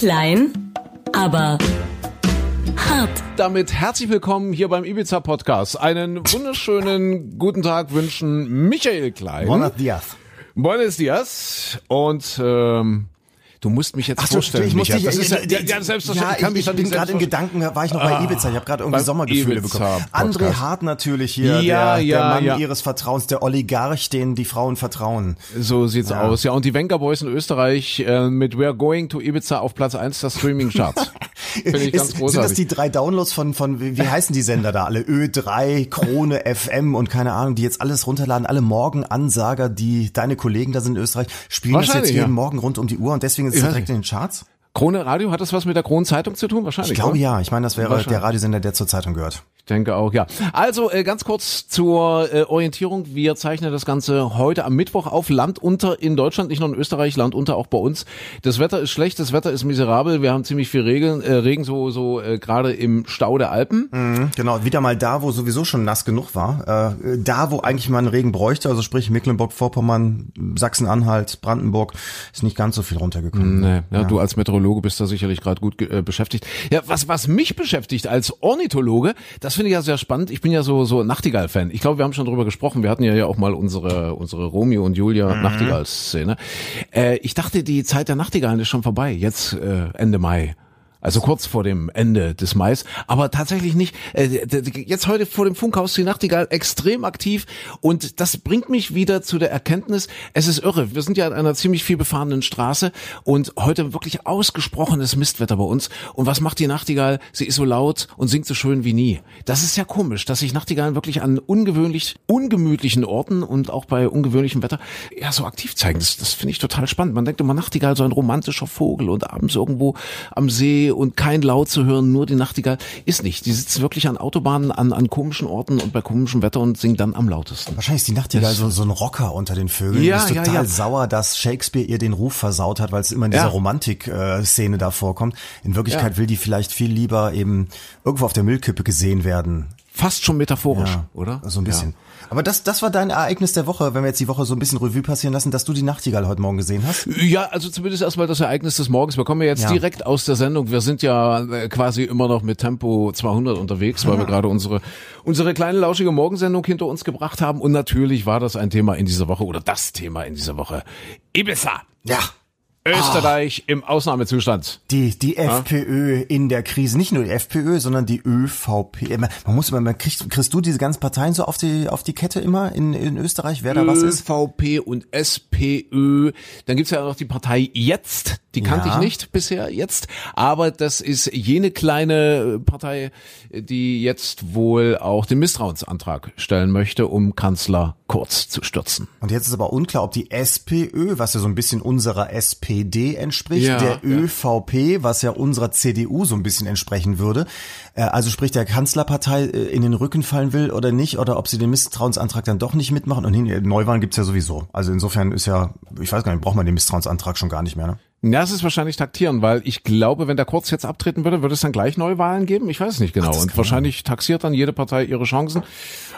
Klein, aber hart. Damit herzlich willkommen hier beim Ibiza Podcast. Einen wunderschönen guten Tag wünschen Michael Klein. Buenos dias. Buenos dias. Und ähm, Du musst mich jetzt Ach so, vorstellen, ich muss dich, Das ist ja, ja, selbstverständlich. Ja, ich, ich bin gerade im Gedanken, war ich noch bei Ah, Ibiza. Ich habe gerade irgendwie Sommergefühle Ibiza bekommen. André Hart natürlich hier, Ja, der, ja, der Mann ihres Vertrauens, der Oligarch, den die Frauen vertrauen. So sieht's aus. Ja, und die Venga Boys in Österreich äh, mit We're Going to Ibiza auf Platz 1 der Streaming-Charts. Finde ich ganz Ist, sind das großartig. die drei Downloads von, von wie wie heißen die Sender da alle? Ö3, Krone, FM und keine Ahnung, die jetzt alles runterladen, alle Morgenansager, die deine Kollegen da sind in Österreich, spielen das jetzt jeden ja. Morgen rund um die Uhr und deswegen ist es direkt in den Charts? Krone Radio, hat das was mit der Kronen Zeitung zu tun? Wahrscheinlich. Ich glaube oder? ja. Ich meine, das wäre der Radiosender, der zur Zeitung gehört. Ich denke auch, ja. Also äh, ganz kurz zur äh, Orientierung. Wir zeichnen das Ganze heute am Mittwoch auf Land unter in Deutschland, nicht nur in Österreich, Land unter auch bei uns. Das Wetter ist schlecht, das Wetter ist miserabel. Wir haben ziemlich viel Regen, äh, Regen so so äh, gerade im Stau der Alpen. Mhm, Genau, wieder mal da, wo sowieso schon nass genug war. Äh, da, wo eigentlich man Regen bräuchte, also sprich Mecklenburg-Vorpommern, Sachsen-Anhalt, Brandenburg, ist nicht ganz so viel runtergekommen. Nee, ja, du als Meteorologe bist da sicherlich gerade gut äh, beschäftigt. Ja, was was mich beschäftigt als Ornithologe, das finde ich ja sehr spannend. Ich bin ja so so Nachtigall-Fan. Ich glaube, wir haben schon drüber gesprochen. Wir hatten ja ja auch mal unsere unsere Romeo und Julia Nachtigall-Szene. Äh, ich dachte, die Zeit der Nachtigallen ist schon vorbei. Jetzt äh, Ende Mai. Also kurz vor dem Ende des Mais, aber tatsächlich nicht. Äh, Jetzt heute vor dem Funkhaus die Nachtigall extrem aktiv und das bringt mich wieder zu der Erkenntnis, es ist irre. Wir sind ja an einer ziemlich viel befahrenen Straße und heute wirklich ausgesprochenes Mistwetter bei uns. Und was macht die Nachtigall? Sie ist so laut und singt so schön wie nie. Das ist ja komisch, dass sich Nachtigallen wirklich an ungewöhnlich, ungemütlichen Orten und auch bei ungewöhnlichem Wetter ja so aktiv zeigen. Das, das finde ich total spannend. Man denkt immer, Nachtigall so ein romantischer Vogel und abends irgendwo am See und kein Laut zu hören, nur die Nachtigall. Ist nicht. Die sitzt wirklich an Autobahnen, an, an komischen Orten und bei komischem Wetter und singt dann am lautesten. Wahrscheinlich ist die Nachtigall so, so ein Rocker unter den Vögeln. Ja, die ist ja, total ja. sauer, dass Shakespeare ihr den Ruf versaut hat, weil es immer in dieser Ja. Romantik-Szene da vorkommt. In Wirklichkeit Ja. will die vielleicht viel lieber eben irgendwo auf der Müllkippe gesehen werden. Fast schon metaphorisch, Ja, oder? So ein bisschen. Ja. Aber das, das war dein Ereignis der Woche, wenn wir jetzt die Woche so ein bisschen Revue passieren lassen, dass du die Nachtigall heute Morgen gesehen hast. Ja, also zumindest erstmal das Ereignis des Morgens. Wir kommen ja jetzt Ja. direkt aus der Sendung. Wir sind ja äh, quasi immer noch mit Tempo 200 unterwegs, weil wir gerade unsere unsere kleine lauschige Morgensendung hinter uns gebracht haben. Und natürlich war das ein Thema in dieser Woche oder das Thema in dieser Woche. Ibiza. Ja. Österreich im Ausnahmezustand. Die, die FPÖ in der Krise, nicht nur die FPÖ, sondern die ÖVP. Man muss immer, man kriegt, kriegst du diese ganzen Parteien so auf die, auf die Kette immer in, in Österreich, wer da was ist? ÖVP und SPÖ. Dann gibt's ja noch die Partei Jetzt. Die kannte Ja. ich nicht bisher jetzt. Aber das ist jene kleine Partei, die jetzt wohl auch den Misstrauensantrag stellen möchte, um Kanzler Kurz zu stürzen. Und jetzt ist aber unklar, ob die SPÖ, was ja so ein bisschen unserer SPD entspricht, Ja, der. ÖVP, was ja unserer CDU so ein bisschen entsprechen würde, äh, also sprich der Kanzlerpartei äh, in den Rücken fallen will oder nicht, oder ob sie den Misstrauensantrag dann doch nicht mitmachen. Und Neuwahlen gibt's ja sowieso. Also insofern ist ja, ich weiß gar nicht, braucht man den Misstrauensantrag schon gar nicht mehr. Ne? Ja, es ist wahrscheinlich taktieren, weil ich glaube, wenn der Kurz jetzt abtreten würde, würde es dann gleich Neuwahlen geben. Ich weiß es nicht genau. das Und wahrscheinlich taxiert dann jede Partei ihre Chancen.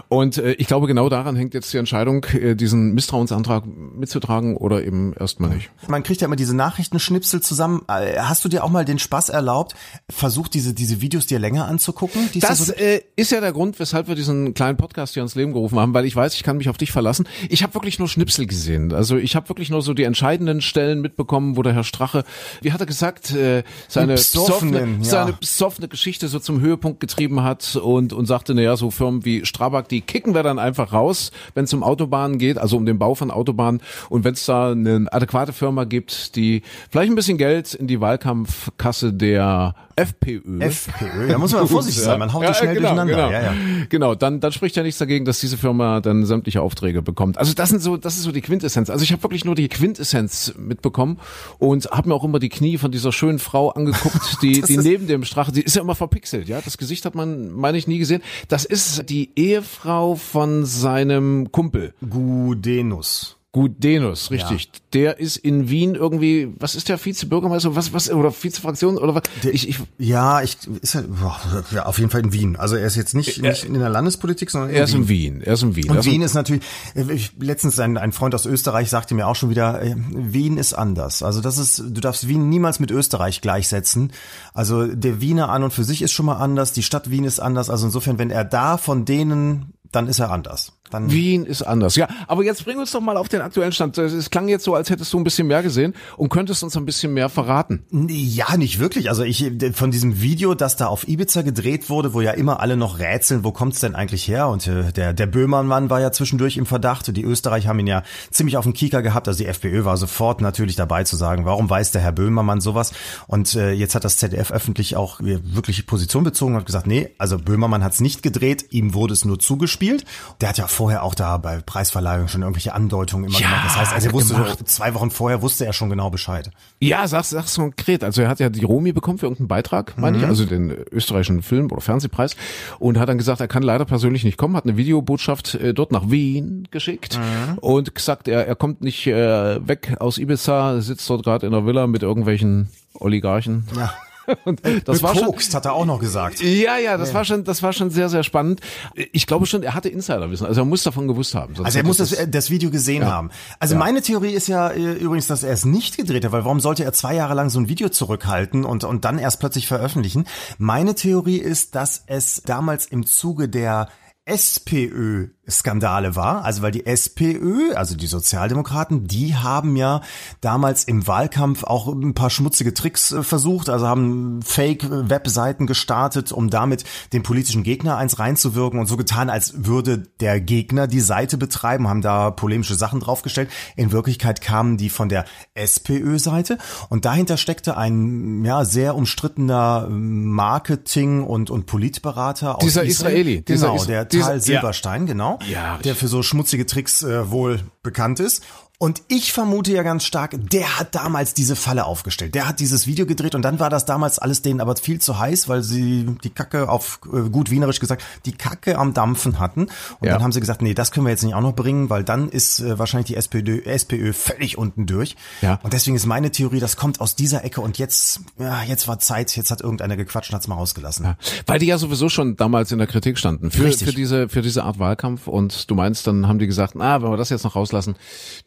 Und äh, ich glaube, genau daran hängt jetzt die Entscheidung, äh, diesen Misstrauensantrag mitzutragen oder eben erstmal nicht. Man kriegt ja immer diese Nachrichtenschnipsel zusammen. Äh, Hast du dir auch mal den Spaß erlaubt, versucht diese, diese Videos dir länger anzugucken? die es da Das so- äh, ist ja der Grund, weshalb wir diesen kleinen Podcast hier ins Leben gerufen haben, weil ich weiß, ich kann mich auf dich verlassen. Ich habe wirklich nur Schnipsel gesehen. Also ich habe wirklich nur so die entscheidenden Stellen mitbekommen, wo der Herr Strache, wie hat er gesagt, äh, seine besoffene, ja. seine besoffene Geschichte so zum Höhepunkt getrieben hat und und sagte, naja, so Firmen wie Strabag, die kicken wir dann einfach raus, wenn es um Autobahnen geht, also um den Bau von Autobahnen. Und wenn es da eine adäquate Firma gibt, die vielleicht ein bisschen Geld in die Wahlkampfkasse der FPÖ FPÖ, da muss man vorsichtig sein, man haut die schnell genau, durcheinander. Genau, Ja, ja. genau dann, dann spricht ja nichts dagegen, dass diese Firma dann sämtliche Aufträge bekommt. Also das sind so, das ist so die Quintessenz. Also ich habe wirklich nur die Quintessenz mitbekommen und habe mir auch immer die Knie von dieser schönen Frau angeguckt, die, die neben dem Strache, die ist ja immer verpixelt, ja. Das Gesicht hat man, meine ich, nie gesehen. Das ist die Ehefrau von seinem Kumpel. Gudenus. Gudenus, richtig. Ja. Der ist in Wien irgendwie, was ist der Vizebürgermeister, was, was, oder Vizefraktion, oder was? Der, ich, ich, ja, ich, ist er, boah, ja, auf jeden Fall in Wien. Also er ist jetzt nicht, er, nicht in der Landespolitik, sondern er ist in Wien. Er ist in Wien. Und also, Wien ist natürlich, ich, letztens ein, ein Freund aus Österreich sagte mir auch schon wieder, äh, Wien ist anders. Also das ist, du darfst Wien niemals mit Österreich gleichsetzen. Also der Wiener an und für sich ist schon mal anders, die Stadt Wien ist anders. Also insofern, wenn er da von denen dann ist er anders. Dann Wien ist anders, ja. Aber jetzt bring uns doch mal auf den aktuellen Stand. Es klang jetzt so, als hättest du ein bisschen mehr gesehen und könntest uns ein bisschen mehr verraten. Ja, nicht wirklich. Also ich von diesem Video, das da auf Ibiza gedreht wurde, wo ja immer alle noch rätseln, wo kommt's denn eigentlich her? Und äh, der der Böhmermann war ja zwischendurch im Verdacht. Und die Österreicher haben ihn ja ziemlich auf den Kieker gehabt. Also die FPÖ war sofort natürlich dabei zu sagen, warum weiß der Herr Böhmermann sowas? Und äh, jetzt hat das ZDF öffentlich auch wirklich Position bezogen und hat gesagt, nee, also Böhmermann hat's nicht gedreht, ihm wurde es nur zugespielt gespielt. Der hat ja vorher auch da bei Preisverleihungen schon irgendwelche Andeutungen immer ja, gemacht. Das heißt, also er wusste so, zwei Wochen vorher wusste er schon genau Bescheid. Ja, sag's, sag's konkret. Also er hat ja die Romi bekommen für irgendeinen Beitrag, meine mhm. ich, also den österreichischen Film- oder Fernsehpreis und hat dann gesagt, er kann leider persönlich nicht kommen, hat eine Videobotschaft äh, dort nach Wien geschickt mhm. und gesagt, er, er kommt nicht äh, weg aus Ibiza, sitzt dort gerade in der Villa mit irgendwelchen Oligarchen. Ja. Und das war schon, hat er auch noch gesagt. Ja, ja, das ja. war schon, das war schon sehr, sehr spannend. Ich glaube schon, er hatte Insiderwissen, also er muss davon gewusst haben. Also er muss das, das Video gesehen ja. haben. Also ja. meine Theorie ist ja äh, übrigens, dass er es nicht gedreht hat, weil warum sollte er zwei Jahre lang so ein Video zurückhalten und, und dann erst plötzlich veröffentlichen? Meine Theorie ist, dass es damals im Zuge der SPÖ Skandale war, also weil die SPÖ, also die Sozialdemokraten, die haben ja damals im Wahlkampf auch ein paar schmutzige Tricks äh, versucht, also haben Fake-Webseiten gestartet, um damit den politischen Gegner eins reinzuwirken und so getan, als würde der Gegner die Seite betreiben, haben da polemische Sachen draufgestellt. In Wirklichkeit kamen die von der SPÖ-Seite und dahinter steckte ein ja sehr umstrittener Marketing- und, und Politberater aus Dieser Israel. Israeli. Genau, dieser der Tal Silberstein, ja. genau ja, der für so schmutzige Tricks äh, wohl bekannt ist. Und ich vermute ja ganz stark, der hat damals diese Falle aufgestellt. Der hat dieses Video gedreht und dann war das damals alles denen aber viel zu heiß, weil sie die Kacke auf äh, gut wienerisch gesagt, die Kacke am Dampfen hatten. Und ja. dann haben sie gesagt, nee, das können wir jetzt nicht auch noch bringen, weil dann ist äh, wahrscheinlich die SPÖ, SPÖ völlig unten durch. Ja. Und deswegen ist meine Theorie, das kommt aus dieser Ecke und jetzt, ja, jetzt war Zeit, jetzt hat irgendeiner gequatscht und hat's mal rausgelassen. Ja. Weil die ja sowieso schon damals in der Kritik standen für, für diese für diese Art Wahlkampf und du meinst, dann haben die gesagt, ah, wenn wir das jetzt noch rauslassen,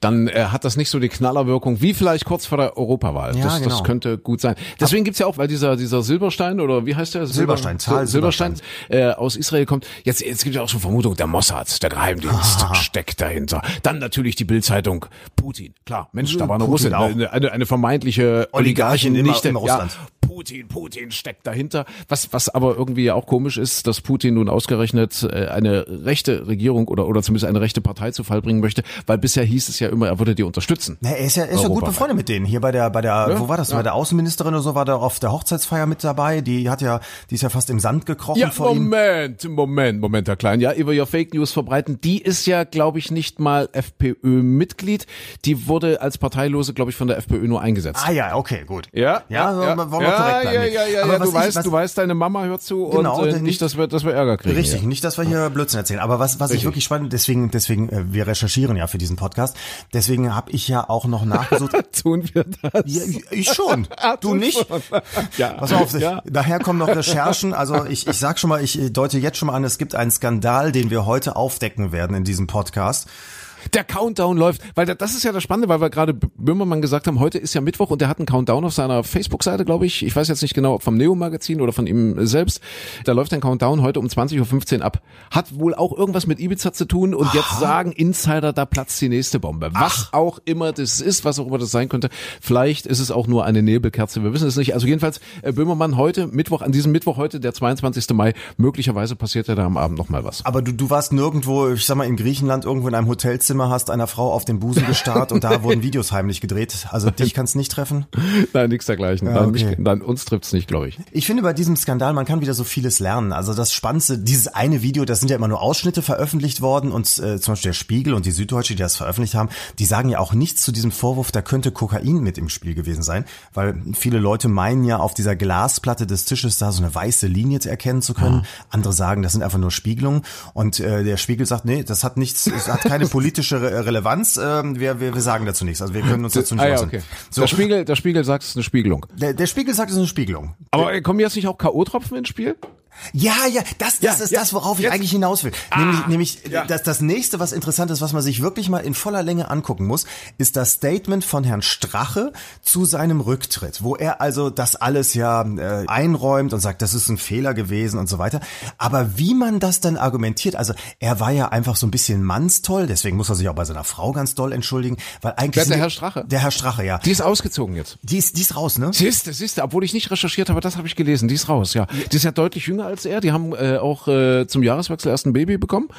dann äh, hat das nicht so die Knallerwirkung wie vielleicht kurz vor der Europawahl. Ja, das, genau. das könnte gut sein. Deswegen gibt's ja auch, weil dieser dieser Silberstein oder wie heißt der? Silberstein, Zahl Silberstein, Silberstein äh, aus Israel kommt. Jetzt jetzt gibt ja auch schon Vermutung, der Mossad, der Geheimdienst Aha. steckt dahinter. Dann natürlich die Bildzeitung Putin. Klar, Mensch, da war eine Russin, eine, eine, eine vermeintliche Oligarchin, Oligarchin nicht im Russland. Ja, Putin, Putin steckt dahinter. Was, was aber irgendwie auch komisch ist, dass Putin nun ausgerechnet äh, eine rechte Regierung oder, oder zumindest eine rechte Partei zu Fall bringen möchte, weil bisher hieß es ja immer, er würde die unterstützen. Na, er ist ja, er ist ja gut befreundet mit denen. Hier bei der, bei der, ja, wo war das? Ja. Bei der Außenministerin oder so war der auf der Hochzeitsfeier mit dabei. Die hat ja, die ist ja fast im Sand gekrochen ja, vor Moment, ihm. Moment, Moment, Herr Klein. Ja, über ihr Fake News verbreiten. Die ist ja, glaube ich, nicht mal FPÖ-Mitglied. Die wurde als Parteilose, glaube ich, von der FPÖ nur eingesetzt. Ah ja, okay, gut. Ja, ja, ja, ja. ja, korrekt bleiben. Ja, ja, ja, ja du weißt, du weißt, deine Mama hört zu genau, und äh, nicht, dass wir, dass wir Ärger kriegen. Richtig, nicht, dass wir hier Blödsinn erzählen. Aber was, was ich wirklich spannend, deswegen, deswegen, äh, wir recherchieren ja für diesen Podcast. Deswegen habe ich ja auch noch nachgesucht. Tun wir das? Ich schon. Du nicht? ja. Pass auf, ja. daher kommen noch Recherchen. Also ich, ich sag schon mal, ich deute jetzt schon mal an, es gibt einen Skandal, den wir heute aufdecken werden in diesem Podcast der Countdown läuft, weil das ist ja das Spannende, weil wir gerade Böhmermann gesagt haben, heute ist ja Mittwoch und der hat einen Countdown auf seiner Facebook-Seite, glaube ich. Ich weiß jetzt nicht genau, ob vom Neo-Magazin oder von ihm selbst. Da läuft ein Countdown heute um 20.15 Uhr ab. Hat wohl auch irgendwas mit Ibiza zu tun und Aha. jetzt sagen Insider, da platzt die nächste Bombe. Was Ach. auch immer das ist, was auch immer das sein könnte. Vielleicht ist es auch nur eine Nebelkerze, wir wissen es nicht. Also jedenfalls äh, Böhmermann heute, Mittwoch, an diesem Mittwoch heute, der 22. Mai, möglicherweise passiert ja da am Abend nochmal was. Aber du, du warst nirgendwo, ich sag mal, in Griechenland irgendwo in einem Hotelzimmer Zimmer hast einer Frau auf den Busen gestarrt und da wurden Videos heimlich gedreht. Also dich kannst nicht treffen? Nein, nichts dergleichen. Ja, okay. mich, dann uns trifft's nicht, glaube ich. Ich finde bei diesem Skandal, man kann wieder so vieles lernen. Also das Spannendste, dieses eine Video, das sind ja immer nur Ausschnitte veröffentlicht worden und äh, zum Beispiel der Spiegel und die Süddeutsche, die das veröffentlicht haben, die sagen ja auch nichts zu diesem Vorwurf, da könnte Kokain mit im Spiel gewesen sein, weil viele Leute meinen ja auf dieser Glasplatte des Tisches da so eine weiße Linie zu erkennen zu können. Ah. Andere sagen, das sind einfach nur Spiegelungen und äh, der Spiegel sagt, nee, das hat nichts, es hat keine politische politische Re Relevanz. Ähm, wir, wir, wir sagen dazu nichts. Also wir können uns dazu nicht Ah ja, okay. So, Der Spiegel, der Spiegel sagt, es ist eine Spiegelung. der, der Spiegel sagt, es ist eine Spiegelung. Aber äh, kommen jetzt nicht auch K.O.-Tropfen ins Spiel? Ja, ja, das, das Ja, ist ja, das, worauf ich jetzt. eigentlich hinaus will. Nämlich, nämlich ja. das, das nächste, was interessant ist, was man sich wirklich mal in voller Länge angucken muss, ist das Statement von Herrn Strache zu seinem Rücktritt, wo er also das alles ja äh, einräumt und sagt, das ist ein Fehler gewesen und so weiter. Aber wie man das dann argumentiert, also er war ja einfach so ein bisschen mannstoll, deswegen muss er sich auch bei seiner Frau ganz doll entschuldigen, weil eigentlich Wer ist der Herr Strache? Der Herr Strache, ja. Die ist ausgezogen jetzt. Die ist, die ist raus, ne? Siehste, siehste, obwohl ich nicht recherchiert habe, das habe ich gelesen. Die ist raus, ja. Die ist ja deutlich jünger als er. Die haben äh, auch äh, zum Jahreswechsel erst ein Baby bekommen.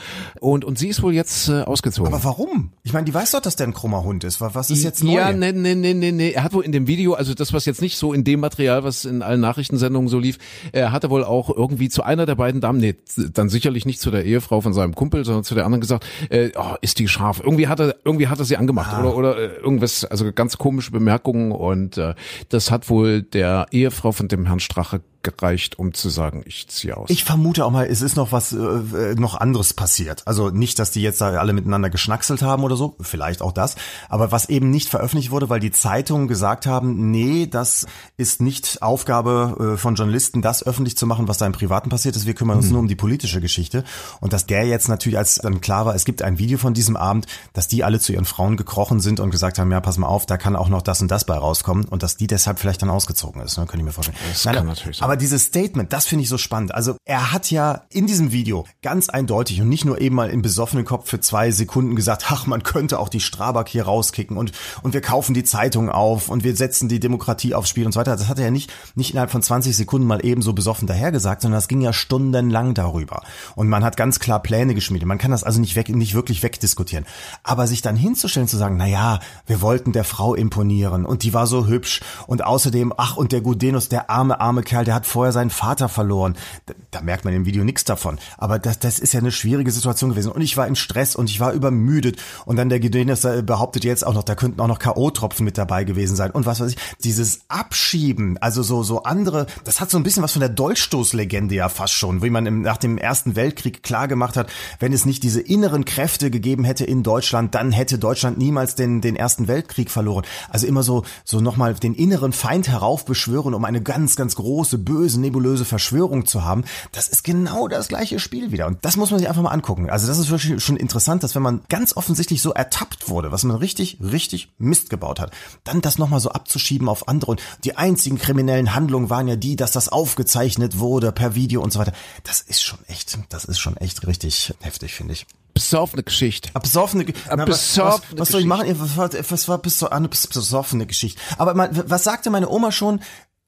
Und, und sie ist wohl jetzt äh, ausgezogen. Aber warum? Ich meine, die weiß doch, dass der ein krummer Hund ist. Was was ist jetzt neu? Ja, nee, nee, nee, nee, nee. Er hat wohl in dem Video, also das, was jetzt nicht so in dem Material, was in allen Nachrichtensendungen so lief, er hatte wohl auch irgendwie zu einer der beiden Damen, nee, dann sicherlich nicht zu der Ehefrau von seinem Kumpel, sondern zu der anderen gesagt, äh, oh, ist die scharf. Irgendwie hat er, irgendwie hat er sie angemacht Ah. oder, oder äh, irgendwas, also ganz komische Bemerkungen und äh, das hat wohl der Ehefrau von dem Herrn Strache gereicht, um zu sagen, ich ziehe aus. Ich vermute auch mal, es ist noch was, äh, noch anderes passiert. Also nicht, dass die jetzt da alle miteinander geschnackselt haben oder so, vielleicht auch das, aber was eben nicht veröffentlicht wurde, weil die Zeitungen gesagt haben, nee, das ist nicht Aufgabe äh, von Journalisten, das öffentlich zu machen, was da im Privaten passiert ist. Wir kümmern uns nur um die politische Geschichte. Und dass der jetzt natürlich, als dann klar war, es gibt ein Video von diesem Abend, dass die alle zu ihren Frauen gekrochen sind und gesagt haben, ja, pass mal auf, da kann auch noch das und das bei rauskommen und dass die deshalb vielleicht dann ausgezogen ist, ne, könnte ich mir vorstellen. Das kann natürlich sein. Aber dieses Statement, das finde ich so spannend. Also er hat ja in diesem Video ganz eindeutig und nicht nur eben mal im besoffenen Kopf für zwei Sekunden gesagt, ach, man könnte auch die Strabag hier rauskicken und, und wir kaufen die Zeitung auf und wir setzen die Demokratie aufs Spiel und so weiter. Das hat er ja nicht, nicht innerhalb von 20 Sekunden mal eben so besoffen dahergesagt, sondern das ging ja stundenlang darüber. Und man hat ganz klar Pläne geschmiedet. Man kann das also nicht weg, nicht wirklich wegdiskutieren. Aber sich dann hinzustellen, zu sagen, na ja, wir wollten der Frau imponieren und die war so hübsch und außerdem, ach, und der Gudenus, der arme, arme Kerl, der hat vorher seinen Vater verloren. Da, da merkt man im Video nichts davon. Aber das, das ist ja eine schwierige Situation gewesen. Und ich war im Stress und ich war übermüdet. Und dann der Gudenus äh, behauptet jetzt auch noch, da könnten auch noch K.O.-Tropfen mit dabei gewesen sein. Und was weiß ich, dieses Abschieben, also so, so andere, das hat so ein bisschen was von der Dolchstoßlegende ja fast schon, wie man im, nach dem Ersten Weltkrieg klar hat, wenn es nicht diese inneren Kräfte gegeben hätte in Deutschland, dann hätte Deutschland niemals den, den Ersten Weltkrieg verloren. Also immer so, so nochmal den inneren Feind heraufbeschwören, um eine ganz, ganz große, böse, nebulöse Verschwörung zu haben. Das ist genau das gleiche Spiel wieder. Und das muss man sich einfach mal angucken. Also das ist wirklich schon interessant, dass wenn man ganz offensichtlich so ertappt wurde, was man richtig, richtig Mist gebaut hat, dann das nochmal so abzuschieben auf andere. Und die einzigen kriminellen Handlungen waren ja die, dass das aufgezeichnet wurde per Video und so weiter. Das ist schon echt, das ist schon echt richtig heftig, finde ich. besoffene Geschichte. Eine besoffene, Eine was, besoffene was, was soll ich machen? Was war, was war bis so eine bes- besoffene Geschichte? Aber was sagte meine Oma schon?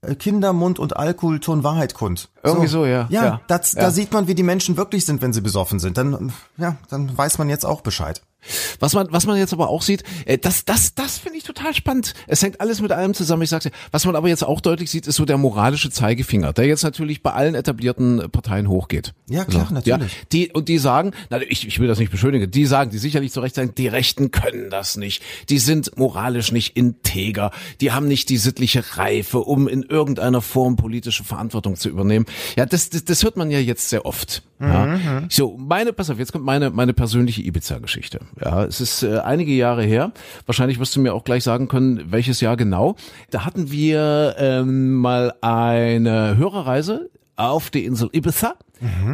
Äh, Kinder, Mund und Alkohol tun Wahrheit kund. Irgendwie so, ja. Ja, Ja. Das, Ja. da sieht man, wie die Menschen wirklich sind, wenn sie besoffen sind. Dann, ja, dann weiß man jetzt auch Bescheid. Was man, was man jetzt aber auch sieht, äh, das, das, das finde ich total spannend. Es hängt alles mit allem zusammen. Ich sag's dir. Was man aber jetzt auch deutlich sieht, ist so der moralische Zeigefinger, der jetzt natürlich bei allen etablierten Parteien hochgeht. Ja, klar, So, natürlich. Ja, die, und die sagen, na, ich, ich will das nicht beschönigen, die sagen, die sicherlich zu Recht sagen, die Rechten können das nicht. Die sind moralisch nicht integer. Die haben nicht die sittliche Reife, um in irgendeiner Form politische Verantwortung zu übernehmen. Ja, das, das, das hört man ja jetzt sehr oft. Ja. So, meine, pass auf, jetzt kommt meine, meine persönliche Ibiza-Geschichte. Ja, es ist äh, einige Jahre her. Wahrscheinlich wirst du mir auch gleich sagen können, welches Jahr genau. Da hatten wir ähm, mal eine Hörerreise auf die Insel Ibiza.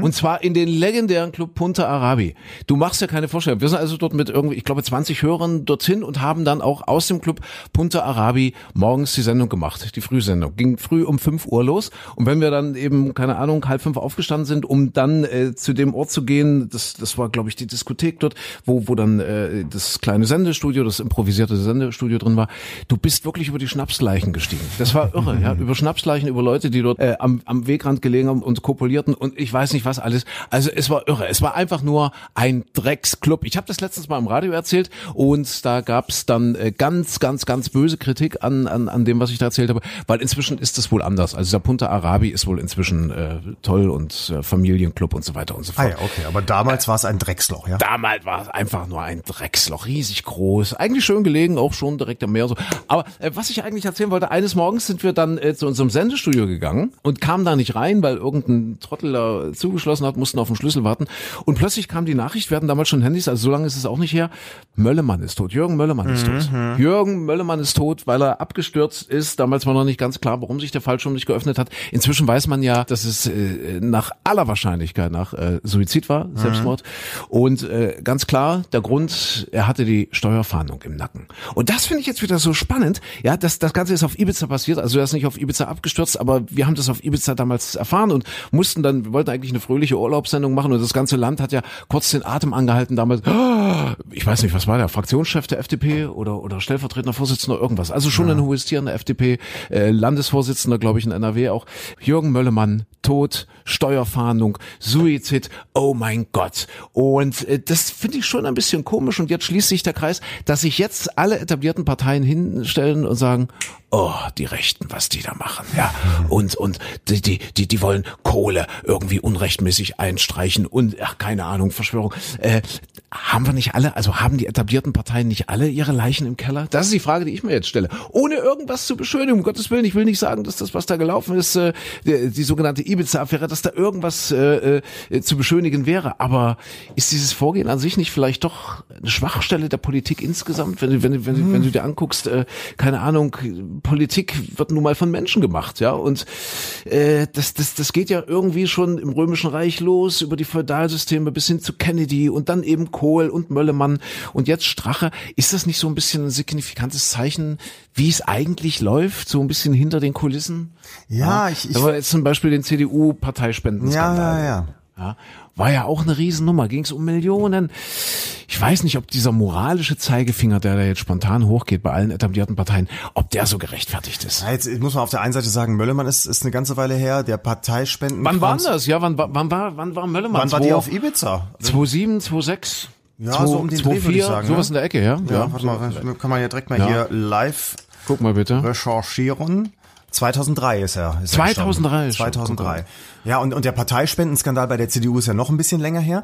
Und zwar in den legendären Club Punta Arabi. Du machst ja keine Vorstellung. Wir sind also dort mit irgendwie, ich glaube, 20 Hörern dorthin und haben dann auch aus dem Club Punta Arabi morgens die Sendung gemacht, die Frühsendung. Ging früh um 5 Uhr los. Und wenn wir dann eben, keine Ahnung, halb fünf aufgestanden sind, um dann äh, zu dem Ort zu gehen, das, das war, glaube ich, die Diskothek dort, wo, wo dann äh, das kleine Sendestudio, das improvisierte Sendestudio drin war. Du bist wirklich über die Schnapsleichen gestiegen. Das war irre, ja. Über Schnapsleichen, über Leute, die dort äh, am, am Wegrand gelegen haben und kopulierten und ich weiß nicht was alles. Also es war irre. Es war einfach nur ein Drecksclub. Ich habe das letztens mal im Radio erzählt und da gab's dann äh, ganz, ganz, ganz böse Kritik an, an, an dem, was ich da erzählt habe, weil inzwischen ist das wohl anders. Also der Punta Arabi ist wohl inzwischen äh, toll und äh, Familienclub und so weiter und so Ah fort. ja, okay. Aber damals war es ein Drecksloch, ja? Damals war es einfach nur ein Drecksloch, riesig groß, eigentlich schön gelegen, auch schon direkt am Meer so. Aber äh, was ich eigentlich erzählen wollte, eines Morgens sind wir dann äh, zu unserem Sendestudio gegangen und kamen da nicht rein, weil irgendein Trottel da Zugeschlossen hat, mussten auf den Schlüssel warten. Und plötzlich kam die Nachricht, wir hatten damals schon Handys, also so lange ist es auch nicht her, Möllemann ist tot, Jürgen Möllemann ist tot. Mhm. Jürgen Möllemann ist tot, weil er abgestürzt ist. Damals war noch nicht ganz klar, warum sich der Fallschirm nicht geöffnet hat. Inzwischen weiß man ja, dass es äh, nach aller Wahrscheinlichkeit nach äh, Suizid war, Mhm. Selbstmord. Und äh, ganz klar, der Grund, er hatte die Steuerfahndung im Nacken. Und das finde ich jetzt wieder so spannend. Ja, das, das Ganze ist auf Ibiza passiert. Also er ist nicht auf Ibiza abgestürzt, aber wir haben das auf Ibiza damals erfahren und mussten dann, wir wollten eigentlich eine fröhliche Urlaubssendung machen und das ganze Land hat ja kurz den Atem angehalten damals. Ich weiß nicht, was war der? Fraktionschef der FDP oder, oder stellvertretender Vorsitzender irgendwas. Also schon ein hohes Tier in der FDP, äh, Landesvorsitzender, glaube ich, in NRW auch. Jürgen Möllemann, tot, Steuerfahndung, Suizid, oh mein Gott. Und äh, das finde ich schon ein bisschen komisch und jetzt schließt sich der Kreis, dass sich jetzt alle etablierten Parteien hinstellen und sagen, oh, die Rechten, was die da machen, ja. Und, und die, die, die, die wollen Kohle irgendwie unrechtmäßig einstreichen und, ach, keine Ahnung, Verschwörung. Äh, haben wir nicht alle, also haben die etablierten Parteien nicht alle ihre Leichen im Keller? Das ist die Frage, die ich mir jetzt stelle. Ohne irgendwas zu beschönigen, um Gottes Willen, ich will nicht sagen, dass das, was da gelaufen ist, äh, die, die sogenannte Ibiza-Affäre, dass da irgendwas äh, äh, zu beschönigen wäre. Aber ist dieses Vorgehen an sich nicht vielleicht doch eine Schwachstelle der Politik insgesamt? Wenn, wenn, wenn, du- wenn du dir anguckst, äh, keine Ahnung, Politik wird nun mal von Menschen gemacht, ja. Und äh, das, das, das geht ja irgendwie schon im Römischen Reich los, über die Feudalsysteme bis hin zu Kennedy und dann eben Kohl und Möllemann und jetzt Strache. Ist das nicht so ein bisschen ein signifikantes Zeichen, wie es eigentlich läuft, so ein bisschen hinter den Kulissen? Ja, ich, ich Da war jetzt zum Beispiel den CDU-Parteispenden-Skandal. Ja, ja, ja. Ja, war ja auch eine Riesennummer, ging es um Millionen. Ich weiß nicht, ob dieser moralische Zeigefinger, der da jetzt spontan hochgeht bei allen etablierten Parteien, ob der so gerechtfertigt ist. Ja, jetzt muss man auf der einen Seite sagen, Möllemann ist, ist eine ganze Weile her, der Parteispenden. Wann war das? Ja, wann, war- wann war, wann war Möllemann? Wann war die auf Ibiza? 27, 26? Ja, so um den Dreh, würde ich sagen, Sowas ne? in der Ecke, ja? Ja, warte mal, kann man ja direkt mal Ja. hier live Guck mal bitte. recherchieren. 2003 ist er. Ist 2003 Er schon, gestorben. guck 2003. Ja, und, und der Parteispendenskandal bei der CDU ist ja noch ein bisschen länger her.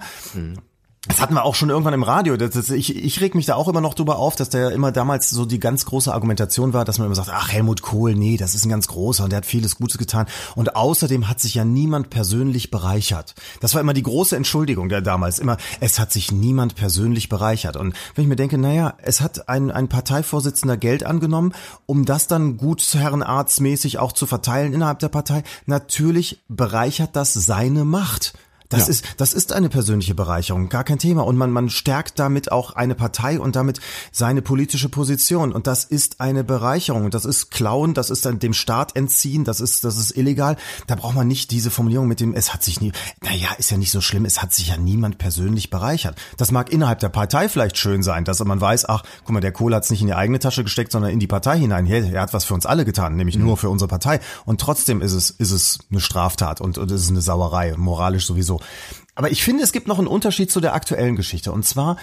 Das hatten wir auch schon irgendwann im Radio. Das, das, ich, ich reg mich da auch immer noch drüber auf, dass der immer damals so die ganz große Argumentation war, dass man immer sagt, ach Helmut Kohl, nee, das ist ein ganz großer und der hat vieles Gutes getan. Und außerdem hat sich ja niemand persönlich bereichert. Das war immer die große Entschuldigung der damals. Immer, es hat sich niemand persönlich bereichert. Und wenn ich mir denke, naja, es hat ein, ein Parteivorsitzender Geld angenommen, um das dann gutsherrenarztmäßig auch zu verteilen innerhalb der Partei. Natürlich bereichert das seine Macht. Das Ja. ist, das ist eine persönliche Bereicherung, gar kein Thema. Und man, man stärkt damit auch eine Partei und damit seine politische Position. Und das ist eine Bereicherung. Und das ist Klauen, das ist dann dem Staat entziehen, das ist, das ist illegal. Da braucht man nicht diese Formulierung mit dem, es hat sich nie, naja, ist ja nicht so schlimm, es hat sich ja niemand persönlich bereichert. Das mag innerhalb der Partei vielleicht schön sein, dass man weiß, ach, guck mal, der Kohl hat es nicht in die eigene Tasche gesteckt, sondern in die Partei hinein. Hey, er hat was für uns alle getan, nämlich nur für unsere Partei. Und trotzdem ist es, ist es eine Straftat und, und es ist eine Sauerei, moralisch sowieso. Aber ich finde, es gibt noch einen Unterschied zu der aktuellen Geschichte. Und zwar,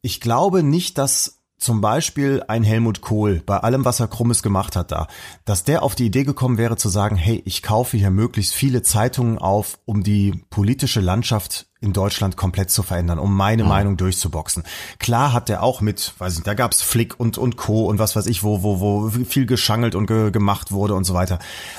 ich glaube nicht, dass zum Beispiel ein Helmut Kohl bei allem, was er Krummes gemacht hat da, dass der auf die Idee gekommen wäre zu sagen, hey, ich kaufe hier möglichst viele Zeitungen auf, um die politische Landschaft in Deutschland komplett zu verändern, um meine Meinung durchzuboxen. Klar hat der auch mit, weiß nicht, da gab's Flick und und Co. und was weiß ich, wo wo wo viel geschangelt und ge gemacht wurde und so weiter.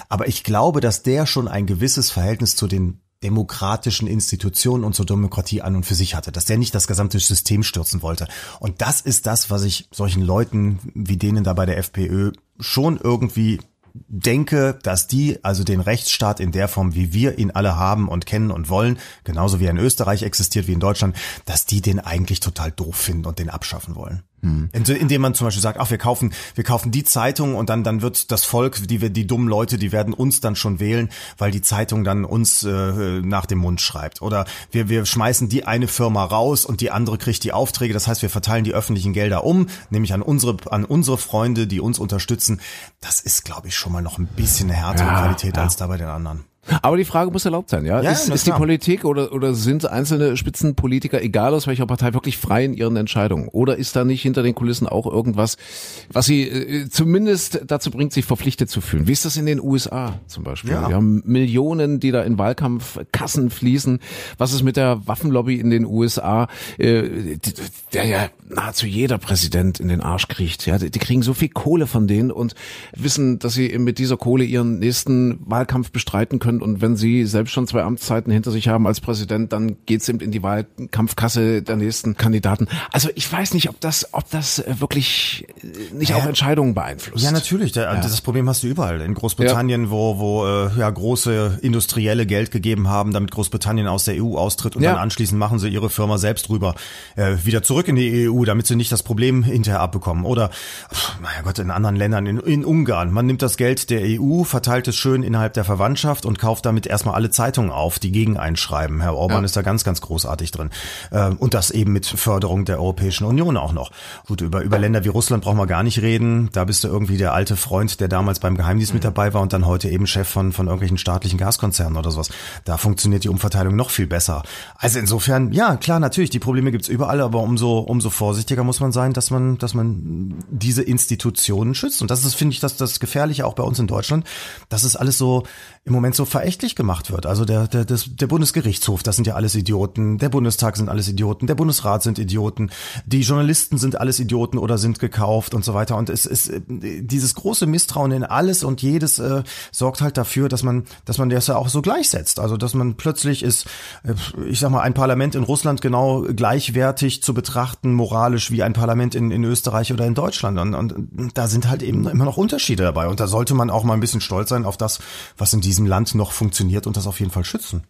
Aber ich glaube, dass der schon ein gewisses Verhältnis zu den demokratischen Institutionen und zur Demokratie an und für sich hatte, dass der nicht das gesamte System stürzen wollte. Und das ist das, was ich solchen Leuten wie denen da bei der FPÖ schon irgendwie denke, dass die also den Rechtsstaat in der Form, wie wir ihn alle haben und kennen und wollen, genauso wie er in Österreich existiert wie in Deutschland, dass die den eigentlich total doof finden und den abschaffen wollen. Inde- Indem man zum Beispiel sagt, ach, wir kaufen, wir kaufen die Zeitung und dann, dann wird das Volk, die, wir- die dummen Leute, die werden uns dann schon wählen, weil die Zeitung dann uns äh, nach dem Mund schreibt. Oder wir, wir schmeißen die eine Firma raus und die andere kriegt die Aufträge. Das heißt, wir verteilen die öffentlichen Gelder um, nämlich an unsere, an unsere Freunde, die uns unterstützen. Das ist, glaube ich, schon mal noch ein bisschen eine härtere Ja, Qualität ja. als da bei den anderen. Aber die Frage muss erlaubt sein, ja? Ja, ist ist die. Politik oder, oder sind einzelne Spitzenpolitiker, egal aus welcher Partei, wirklich frei in ihren Entscheidungen? Oder ist da nicht hinter den Kulissen auch irgendwas, was sie äh, zumindest dazu bringt, sich verpflichtet zu fühlen? Wie ist das in den USA zum Beispiel? Ja. Wir haben Millionen, die da in Wahlkampfkassen fließen. Was ist mit der Waffenlobby in den USA, äh, der ja nahezu jeder Präsident in den Arsch kriegt? Ja, die die kriegen so viel Kohle von denen und wissen, dass sie mit dieser Kohle ihren nächsten Wahlkampf bestreiten können können. Und wenn sie selbst schon zwei Amtszeiten hinter sich haben als Präsident, dann geht's eben in die Wahlkampfkasse der nächsten Kandidaten. Also ich weiß nicht, ob das, ob das äh, wirklich äh, nicht auch Entscheidungen beeinflusst. Ja, natürlich. Der, ja. Das Problem hast du überall. In Großbritannien, ja. wo, wo äh, ja große Industrielle Geld gegeben haben, damit Großbritannien aus der EU austritt und ja. dann anschließend machen sie ihre Firma selbst rüber äh, wieder zurück in die EU, damit sie nicht das Problem hinterher abbekommen. Oder, naja Gott, in anderen Ländern, in, in Ungarn, man nimmt das Geld der EU, verteilt es schön innerhalb der Verwandtschaft und kauft damit erstmal alle Zeitungen auf, die gegen einschreiben. Herr Orban ja. ist da ganz, ganz großartig drin. Äh, und das eben mit Förderung der Europäischen Union auch noch. Gut, über, über Länder wie Russland brauchen wir gar nicht reden. Da bist du irgendwie der alte Freund, der damals beim Geheimdienst mit dabei war und dann heute eben Chef von, von irgendwelchen staatlichen Gaskonzernen oder sowas. Da funktioniert die Umverteilung noch viel besser. Also insofern, ja, klar, natürlich, die Probleme gibt's überall, aber umso, umso vorsichtiger muss man sein, dass man, dass man diese Institutionen schützt. Und das ist, finde ich, das, das Gefährliche auch bei uns in Deutschland, dass es alles so im Moment so verächtlich gemacht wird. Also der, der, das, der Bundesgerichtshof, das sind ja alles Idioten, der Bundestag sind alles Idioten, der Bundesrat sind Idioten, die Journalisten sind alles Idioten oder sind gekauft und so weiter. Und es ist dieses große Misstrauen in alles und jedes äh, sorgt halt dafür, dass man, dass man das ja auch so gleichsetzt. Also dass man plötzlich ist, äh, ich sag mal, ein Parlament in Russland genau gleichwertig zu betrachten, moralisch wie ein Parlament in, in Österreich oder in Deutschland. Und, und da sind halt eben immer noch Unterschiede dabei. Und da sollte man auch mal ein bisschen stolz sein auf das, was in diesem Land noch funktioniert und das auf jeden Fall schützen.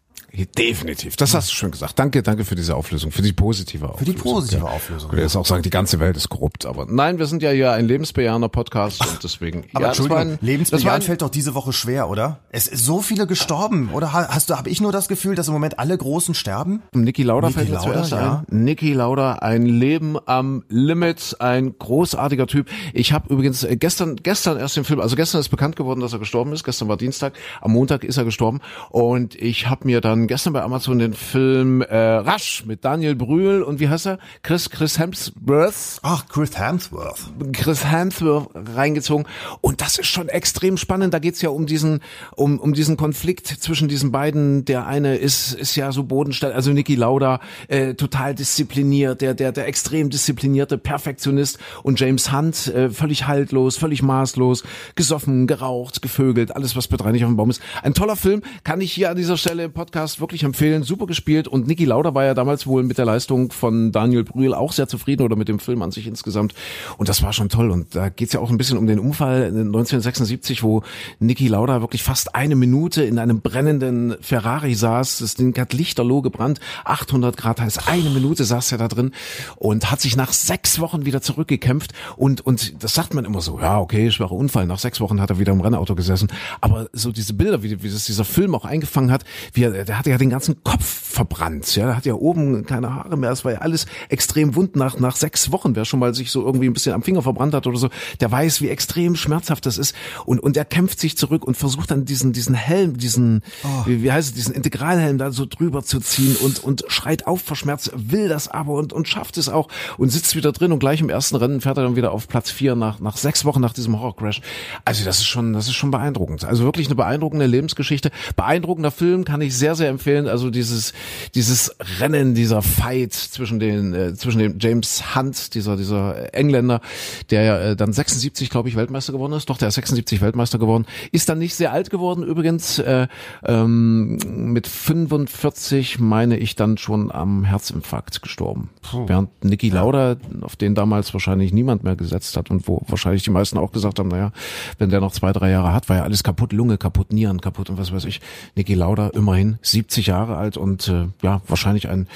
Definitiv. Das hast du schön gesagt. Danke, danke für diese Auflösung, für die positive Auflösung. Für die positive ja. Auflösung. Ich würde jetzt auch sagen, die ganze Welt ist korrupt, aber nein, wir sind ja hier ein lebensbejahender Podcast Ach, und deswegen. Aber ja, Entschuldigung, lebensbejahend fällt doch diese Woche schwer, oder? Es ist so viele gestorben, oder hast du, habe ich nur das Gefühl, dass im Moment alle Großen sterben? Niki Lauda Niki fällt mir zuerst ja. ein. Niki Lauda, ein Leben am Limit, ein großartiger Typ. Ich habe übrigens äh, gestern, gestern erst den Film, also gestern ist bekannt geworden, dass er gestorben ist. Gestern war Dienstag, am Montag ist er gestorben und ich habe mir dann gestern bei Amazon den Film äh, Rush mit Daniel Brühl und wie heißt er? Chris Chris Hemsworth. Ach, Chris Hemsworth. Chris Hemsworth reingezogen und das ist schon extrem spannend. Da geht's ja um diesen um um diesen Konflikt zwischen diesen beiden. Der eine ist ist ja so bodenständig, also Niki Lauda äh, total diszipliniert, der der der extrem disziplinierte Perfektionist und James Hunt äh, völlig haltlos, völlig maßlos, gesoffen, geraucht, gevögelt, alles was mit reinig auf dem Baum ist. Ein toller Film, kann ich hier an dieser Stelle im Podcast wirklich empfehlen. Super gespielt und Niki Lauda war ja damals wohl mit der Leistung von Daniel Brühl auch sehr zufrieden oder mit dem Film an sich insgesamt. Und das war schon toll. Und da geht's ja auch ein bisschen um den Unfall 1976, wo Niki Lauda wirklich fast eine Minute in einem brennenden Ferrari saß. Das Ding hat lichterloh gebrannt, 800 Grad heiß. Eine Minute saß er da drin und hat sich nach sechs Wochen wieder zurückgekämpft. Und, und das sagt man immer so, ja, okay, schwerer Unfall. Nach sechs Wochen hat er wieder im Rennauto gesessen. Aber so diese Bilder, wie, wie das dieser Film auch eingefangen hat, wie er, der hatte ja den ganzen Kopf verbrannt. Ja, hat ja oben keine Haare mehr. Es war ja alles extrem wund nach, nach sechs Wochen. Wer schon mal sich so irgendwie ein bisschen am Finger verbrannt hat oder so, der weiß, wie extrem schmerzhaft das ist. Und, und er kämpft sich zurück und versucht dann diesen, diesen Helm, diesen, oh. wie, wie heißt es, diesen Integralhelm da so drüber zu ziehen und, und schreit auf vor Schmerz, will das aber und, und schafft es auch und sitzt wieder drin und gleich im ersten Rennen fährt er dann wieder auf Platz vier nach, nach sechs Wochen nach diesem Horrorcrash. Also das ist schon, das ist schon beeindruckend. Also wirklich eine beeindruckende Lebensgeschichte. Beeindruckender Film kann ich sehr, sehr empfehlen also dieses dieses Rennen, dieser Fight zwischen den äh, zwischen dem James Hunt, dieser dieser Engländer, der ja äh, dann 76, glaube ich, Weltmeister geworden ist. Doch, der ist 76 Weltmeister geworden, ist dann nicht sehr alt geworden übrigens. Äh, ähm, mit 45 meine ich dann schon am Herzinfarkt gestorben. Puh. Während Niki Lauda, auf den damals wahrscheinlich niemand mehr gesetzt hat und wo wahrscheinlich die meisten auch gesagt haben, naja, wenn der noch zwei, drei Jahre hat, war ja alles kaputt, Lunge kaputt, Nieren kaputt und was weiß ich. Niki Lauda immerhin 70 Jahre alt und äh, ja, wahrscheinlich ein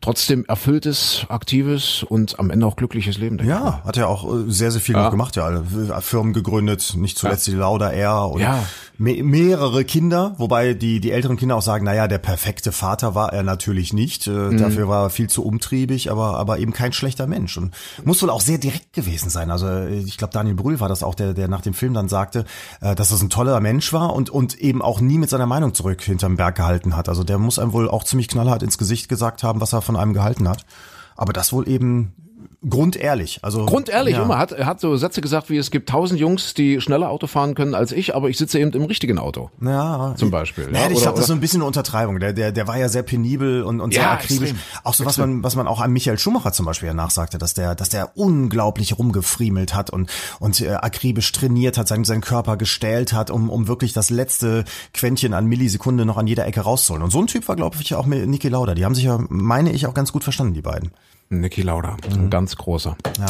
trotzdem erfülltes, aktives und am Ende auch glückliches Leben. Ja, hat ja auch äh, sehr, sehr viel ja. noch gemacht, ja. Äh, Firmen gegründet, nicht zuletzt ja. die Lauda Air und ja. me mehrere Kinder, wobei die, die älteren Kinder auch sagen, naja, der perfekte Vater war er natürlich nicht. Äh, mhm. Dafür war er viel zu umtriebig, aber, aber eben kein schlechter Mensch. Und muss wohl auch sehr direkt gewesen sein. Also ich glaube, Daniel Brühl war das auch, der, der nach dem Film dann sagte, dass das ein toller Mensch war und, und eben auch nie mit seiner Meinung zurück hinterm Berg gehalten hat. Also der muss einem wohl auch ziemlich knallhart ins Gesicht gesagt haben, was er von einem gehalten hat. Aber das wohl eben grundehrlich. Also Grundehrlich, ja. immer. Hat, er hat so Sätze gesagt wie, es gibt tausend Jungs, die schneller Auto fahren können als ich, aber ich sitze eben im richtigen Auto. Ja, Zum Beispiel. Naja, ja, ich glaube, das ist so ein bisschen eine Untertreibung. Der, der, der war ja sehr penibel und, und sehr Ja, akribisch. extrem. Auch so was man, was man auch an Michael Schumacher zum Beispiel ja nachsagte, dass der, dass der unglaublich rumgefriemelt hat und, und äh, akribisch trainiert hat, seinen, seinen Körper gestählt hat, um, um wirklich das letzte Quäntchen an Millisekunde noch an jeder Ecke rauszuholen. Und so ein Typ war, glaube ich, auch mit Niki Lauda. Die haben sich ja, meine ich, auch ganz gut verstanden, die beiden. Niki Lauda, ein ganz großer. Ja.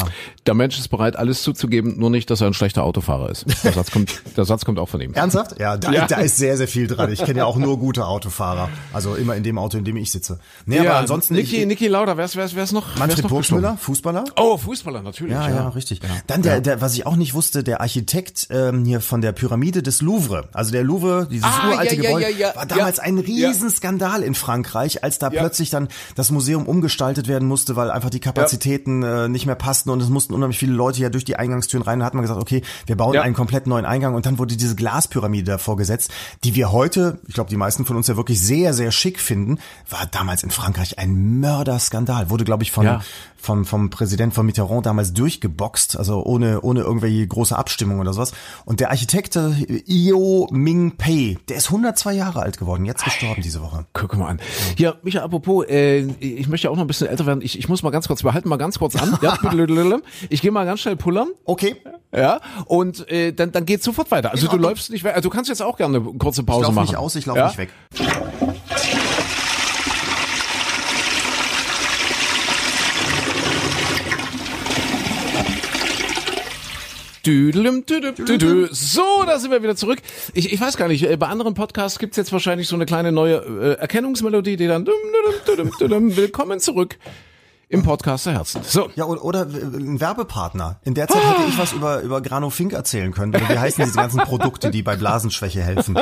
Der Mensch ist bereit, alles zuzugeben, nur nicht, dass er ein schlechter Autofahrer ist. Der Satz kommt, der Satz kommt auch von ihm. Ernsthaft? Ja, da, Ja. da ist sehr, sehr viel dran. Ich kenne ja auch nur gute Autofahrer. Also immer in dem Auto, in dem ich sitze. Nee, aber ansonsten. Niki, ich, Niki Lauda, wer ist, wer ist, wer ist noch? Manfred noch Burgschmüller, Fußballer? Oh, Fußballer, natürlich. Ja, ja, richtig. Dann der, der, was ich auch nicht wusste, der Architekt ähm, hier von der Pyramide des Louvre. Also der Louvre, dieses Ah, uralte ja, ja, Gebäude, ja, ja. war damals Ja. ein Riesenskandal in Frankreich, als da Ja. plötzlich dann das Museum umgestaltet werden musste, weil einfach die Kapazitäten äh, nicht mehr passten und es mussten unheimlich viele Leute ja durch die Eingangstüren rein. Da hat man gesagt, okay, wir bauen Ja. einen komplett neuen Eingang und dann wurde diese Glaspyramide davor gesetzt, die wir heute, ich glaube, die meisten von uns ja wirklich sehr, sehr schick finden, war damals in Frankreich ein Mörderskandal. Wurde, glaube ich, von Ja. Vom, vom Präsident von Mitterrand damals durchgeboxt, also ohne, ohne irgendwelche große Abstimmung oder sowas. Und der Architekt äh, Io Ming Pei, der ist 102 Jahre alt geworden, jetzt gestorben diese Woche. Guck mal an. Hier, Micha, apropos, äh, ich möchte ja auch noch ein bisschen älter werden. Ich, ich muss mal ganz kurz, wir halten mal ganz kurz an. Ja, ich gehe mal ganz schnell pullern. Okay, Ja, und äh, dann, dann geht's sofort weiter. Also In du Ordnung. läufst nicht weg. Also du kannst jetzt auch gerne eine kurze ich Pause laufe machen. nicht aus, ich laufe ja? nicht weg. So, da sind wir wieder zurück. Ich, ich weiß gar nicht, äh, bei anderen Podcasts gibt's jetzt wahrscheinlich so eine kleine neue äh, Erkennungsmelodie, die dann willkommen zurück im Podcast der Herzen. So, Ja, oder, oder ein Werbepartner. In der Zeit hätte ich was über, über Grano Fink erzählen können. Oder wie heißen diese ganzen Produkte, die bei Blasenschwäche helfen?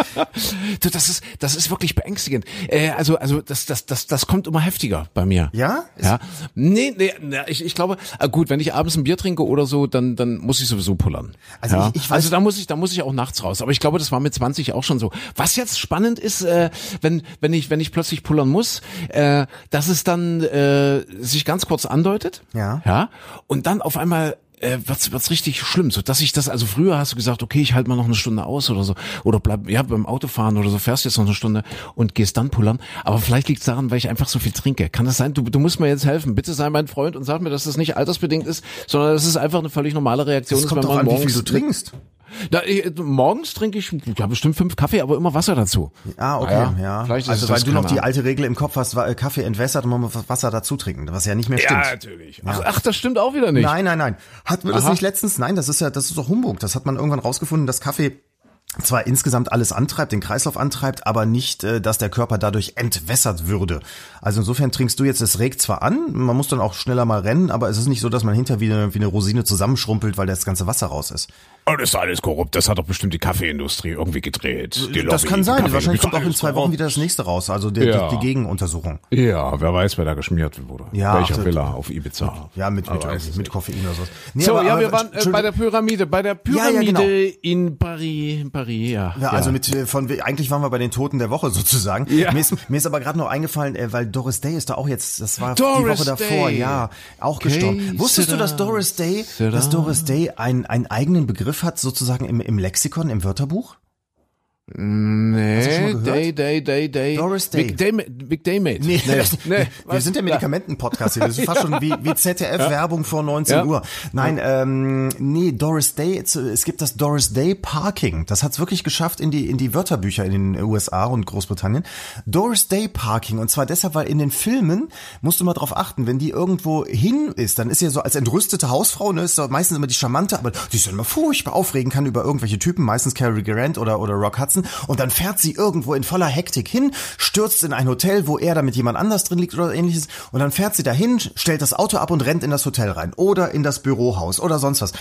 du, das ist das ist wirklich beängstigend. Äh, also also das das das das kommt immer heftiger bei mir. Ja? Ja. Nee, nee, nee ich, ich glaube, äh, gut, wenn ich abends ein Bier trinke oder so, dann dann muss ich sowieso pullern. Also ja? ich- ich weiß- also da muss ich da muss ich auch nachts raus, aber ich glaube, das war mit 20 auch schon so. Was jetzt spannend ist, äh, wenn wenn ich wenn ich plötzlich pullern muss, äh, dass es dann äh, sich ganz kurz andeutet. Ja. Ja. Und dann auf einmal äh, wird's, wird's richtig schlimm, so dass ich das, also früher hast du gesagt, okay, ich halte mal noch eine Stunde aus oder so, oder bleib, ja, beim Autofahren oder so, fährst jetzt noch eine Stunde und gehst dann pullern, aber vielleicht liegt's daran, weil ich einfach so viel trinke. Kann das sein? Du, du musst mir jetzt helfen, bitte sei mein Freund und sag mir, dass das nicht altersbedingt ist, sondern dass es einfach eine völlig normale Reaktion Es ist, kommt wenn man an, wie morgens... viel du trinkst. Da, äh, morgens trinke ich, ja, bestimmt fünf Kaffee, aber immer Wasser dazu. Ah, okay, Naja, ja. Vielleicht also weil du noch die alte Regel im Kopf hast, äh, Kaffee entwässert und man muss Wasser dazu trinken, was ja nicht mehr stimmt. Ja, natürlich. Ach, ach, das stimmt auch wieder nicht. Nein, nein, nein. Hat man das nicht letztens? Nein, das ist ja, das ist doch Humbug. Das hat man irgendwann rausgefunden, dass Kaffee zwar insgesamt alles antreibt, den Kreislauf antreibt, aber nicht, äh, dass der Körper dadurch entwässert würde. Also insofern trinkst du jetzt, es regt zwar an, man muss dann auch schneller mal rennen, aber es ist nicht so, dass man hinter wie eine, wie eine Rosine zusammenschrumpelt, weil das ganze Wasser raus ist. Oh, das ist alles korrupt. Das hat doch bestimmt die Kaffeeindustrie irgendwie gedreht. Die das Lobby, kann die sein. Wahrscheinlich die kommt auch in zwei Wochen wieder das nächste raus, also die, Ja. die, die Gegenuntersuchung. Ja, wer weiß, wer da geschmiert wurde. Ja, Welcher ach, Villa auf Ibiza. Ja, mit, mit, mit. Koffein oder sowas. Nee, So, aber- ja, aber- wir waren äh, bei der Pyramide, bei der Ja, ja, Pyramide genau. in Paris, in Paris, ja. Ja, also mit äh, von eigentlich waren wir bei den Toten der Woche sozusagen. Ja. Mir, ist, mir ist aber gerade noch eingefallen, äh, weil Doris Day ist da auch jetzt, das war die Doris Woche davor, Day. ja, auch Okay, gestorben. Wusstest du, dass Doris Day, dass Doris Day einen einen eigenen Begriff hat sozusagen im, im Lexikon, im Wörterbuch? Nee? Day, Day, Day, Day. Doris Day. Big Day, Big Day Mate. Nee, nee. wir was? sind der Medikamenten-Podcast hier. Das ist fast schon wie, wie ZDF-Werbung vor 19 Ja. Uhr. Nein, ähm, nee, Doris Day, es, gibt das Doris Day Parking. Das hat's wirklich geschafft in die, in die Wörterbücher in den USA und Großbritannien. Doris Day Parking. Und zwar deshalb, weil in den Filmen musst du mal drauf achten, wenn die irgendwo hin ist, dann ist ja so als entrüstete Hausfrau, ne, ist meistens immer die charmante, aber die ist dann immer furchtbar aufregen kann über irgendwelche Typen, meistens Cary Grant oder, oder Rock Hudson. Und dann fährt sie irgendwo in voller Hektik hin, stürzt in ein Hotel, wo er da mit jemand anders drin liegt oder ähnliches. Und dann fährt sie dahin, stellt das Auto ab und rennt in das Hotel rein. Oder in das Bürohaus oder sonst was.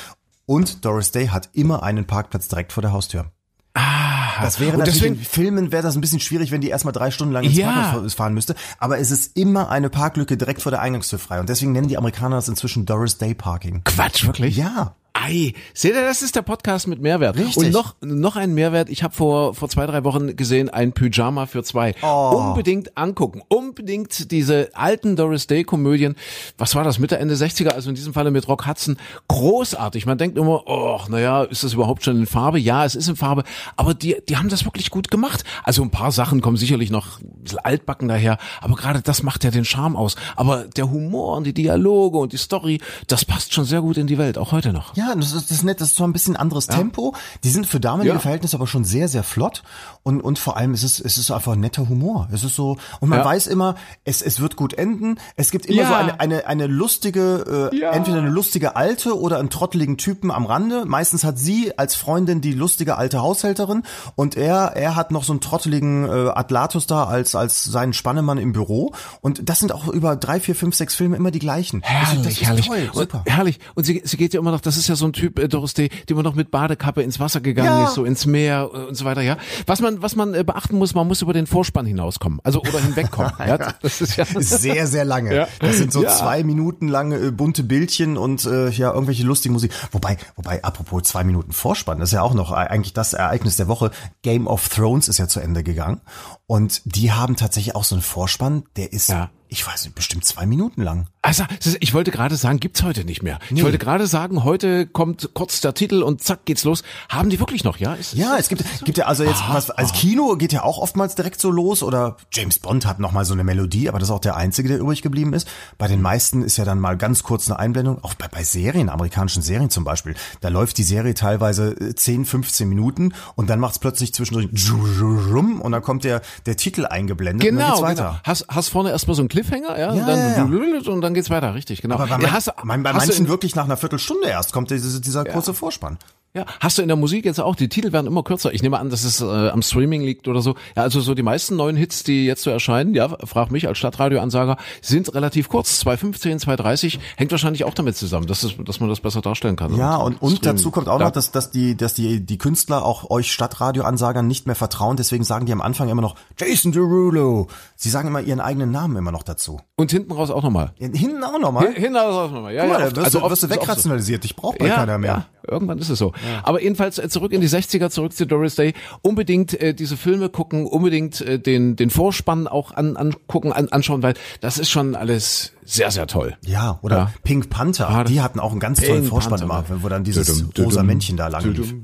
Und Doris Day hat immer einen Parkplatz direkt vor der Haustür. Ah, das wäre natürlich deswegen- in Filmen wäre das ein bisschen schwierig, wenn die erstmal drei Stunden lang ins Ja. Parkhaus fahren müsste. Aber es ist immer eine Parklücke direkt vor der Eingangstür frei. Und deswegen nennen die Amerikaner das inzwischen Doris Day Parking. Quatsch, wirklich? Ja. Ei, seht ihr, das ist der Podcast mit Mehrwert. Richtig. Und noch, noch ein Mehrwert. Ich habe vor, vor zwei, drei Wochen gesehen, ein Pyjama für zwei. Oh. Unbedingt angucken. Unbedingt diese alten Doris Day Komödien. Was war das? Mitte, Ende 60er, also in diesem Falle mit Rock Hudson. Großartig. Man denkt immer, oh, naja, ist das überhaupt schon in Farbe? Ja, es ist in Farbe. Aber die, die haben das wirklich gut gemacht. Also ein paar Sachen kommen sicherlich noch ein bisschen altbacken daher. Aber gerade das macht ja den Charme aus. Aber der Humor und die Dialoge und die Story, das passt schon sehr gut in die Welt, auch heute noch. Ja, das ist, das ist nett, das ist zwar ein bisschen anderes Tempo. Die sind für damalige Ja. Verhältnisse aber schon sehr, sehr flott. Und, und vor allem ist es, es ist einfach ein netter Humor. Es ist so, und man Ja. weiß immer, es, es wird gut enden. Es gibt immer Ja. so eine, eine, eine lustige, äh, Ja. entweder eine lustige Alte oder einen trotteligen Typen am Rande. Meistens hat sie als Freundin die lustige alte Haushälterin und er, er hat noch so einen trotteligen äh, Atlatus da als, als seinen Spannemann im Büro. Und das sind auch über drei, vier, fünf, sechs Filme immer die gleichen. Also das ist herrlich. toll, super. Und, herrlich. Und sie, sie geht ja immer noch, das ist ja so ein Typ, äh, Doris Day, die immer noch mit Badekappe ins Wasser gegangen Ja. ist, so ins Meer äh, und so weiter, ja. Was man, was man äh, beachten muss, man muss über den Vorspann hinauskommen. Also, oder hinwegkommen. ja. Das ist ja. sehr, sehr lange. Ja. Das sind so Ja. zwei Minuten lange äh, bunte Bildchen und äh, ja, irgendwelche lustige Musik. Wobei, wobei, apropos zwei Minuten Vorspann, das ist ja auch noch äh, eigentlich das Ereignis der Woche. Game of Thrones ist ja zu Ende gegangen. Und die haben tatsächlich auch so einen Vorspann, der ist, Ja. ich weiß nicht, bestimmt zwei Minuten lang. Also, ich wollte gerade sagen, gibt's heute nicht mehr. Ich wollte gerade sagen, heute kommt kurz der Titel und zack geht's los. Haben die wirklich noch, ja? Ist, Ja, es gibt, gibt ja also jetzt was, als Kino geht ja auch oftmals direkt so los oder James Bond hat noch mal so eine Melodie, aber das ist auch der einzige, der übrig geblieben ist. Bei den meisten ist ja dann mal ganz kurz eine Einblendung, auch bei, bei Serien, amerikanischen Serien zum Beispiel, da läuft die Serie teilweise äh, 10, 15 Minuten und dann macht's plötzlich zwischendurch und dann kommt der, der Titel eingeblendet und dann Genau, geht's genau. weiter. Hast, hast vorne erstmal so einen Cliffhanger, ja, Ja, und, dann, ja, und dann geht's weiter, richtig, genau. Aber bei, ja, man, hast, mein, bei manchen in- wirklich nach einer Viertelstunde erst kommt dieser, dieser kurze Vorspann. Ja, hast du in der Musik jetzt auch, die Titel werden immer kürzer. Ich nehme an, dass es äh, am Streaming liegt oder so. Ja, also so die meisten neuen Hits, die jetzt so erscheinen, ja, frag mich als Stadtradioansager, sind relativ kurz. 2.15, 2.30, hängt wahrscheinlich auch damit zusammen, dass, es, dass man das besser darstellen kann. Ja, und, und Streaming. dazu kommt auch Ja. noch, dass, dass die, dass die, die Künstler auch euch Stadtradioansagern nicht mehr vertrauen, deswegen sagen die am Anfang immer noch Jason Derulo. Sie sagen immer ihren eigenen Namen immer noch dazu. Und hinten raus auch nochmal. Hinten auch nochmal. Hinten auch nochmal. Ja, Guck mal, ja, oft- wirst, also oft wirst du ist auch so. wegrationalisiert. Ich brauche bald ja, keiner mehr. Ja, irgendwann ist es so. Aber jedenfalls äh, zurück in die 60er, zurück zu Doris Day. Unbedingt äh, diese Filme gucken, unbedingt äh, den den Vorspann auch an, angucken, an, anschauen, weil das ist schon alles sehr, sehr toll. Ja, oder Ja. Pink Panther. Ah, die hatten auch einen ganz tollen Pink Vorspann Panther. immer, wo dann dieses Dudum, rosa dudum, Männchen da lang lief.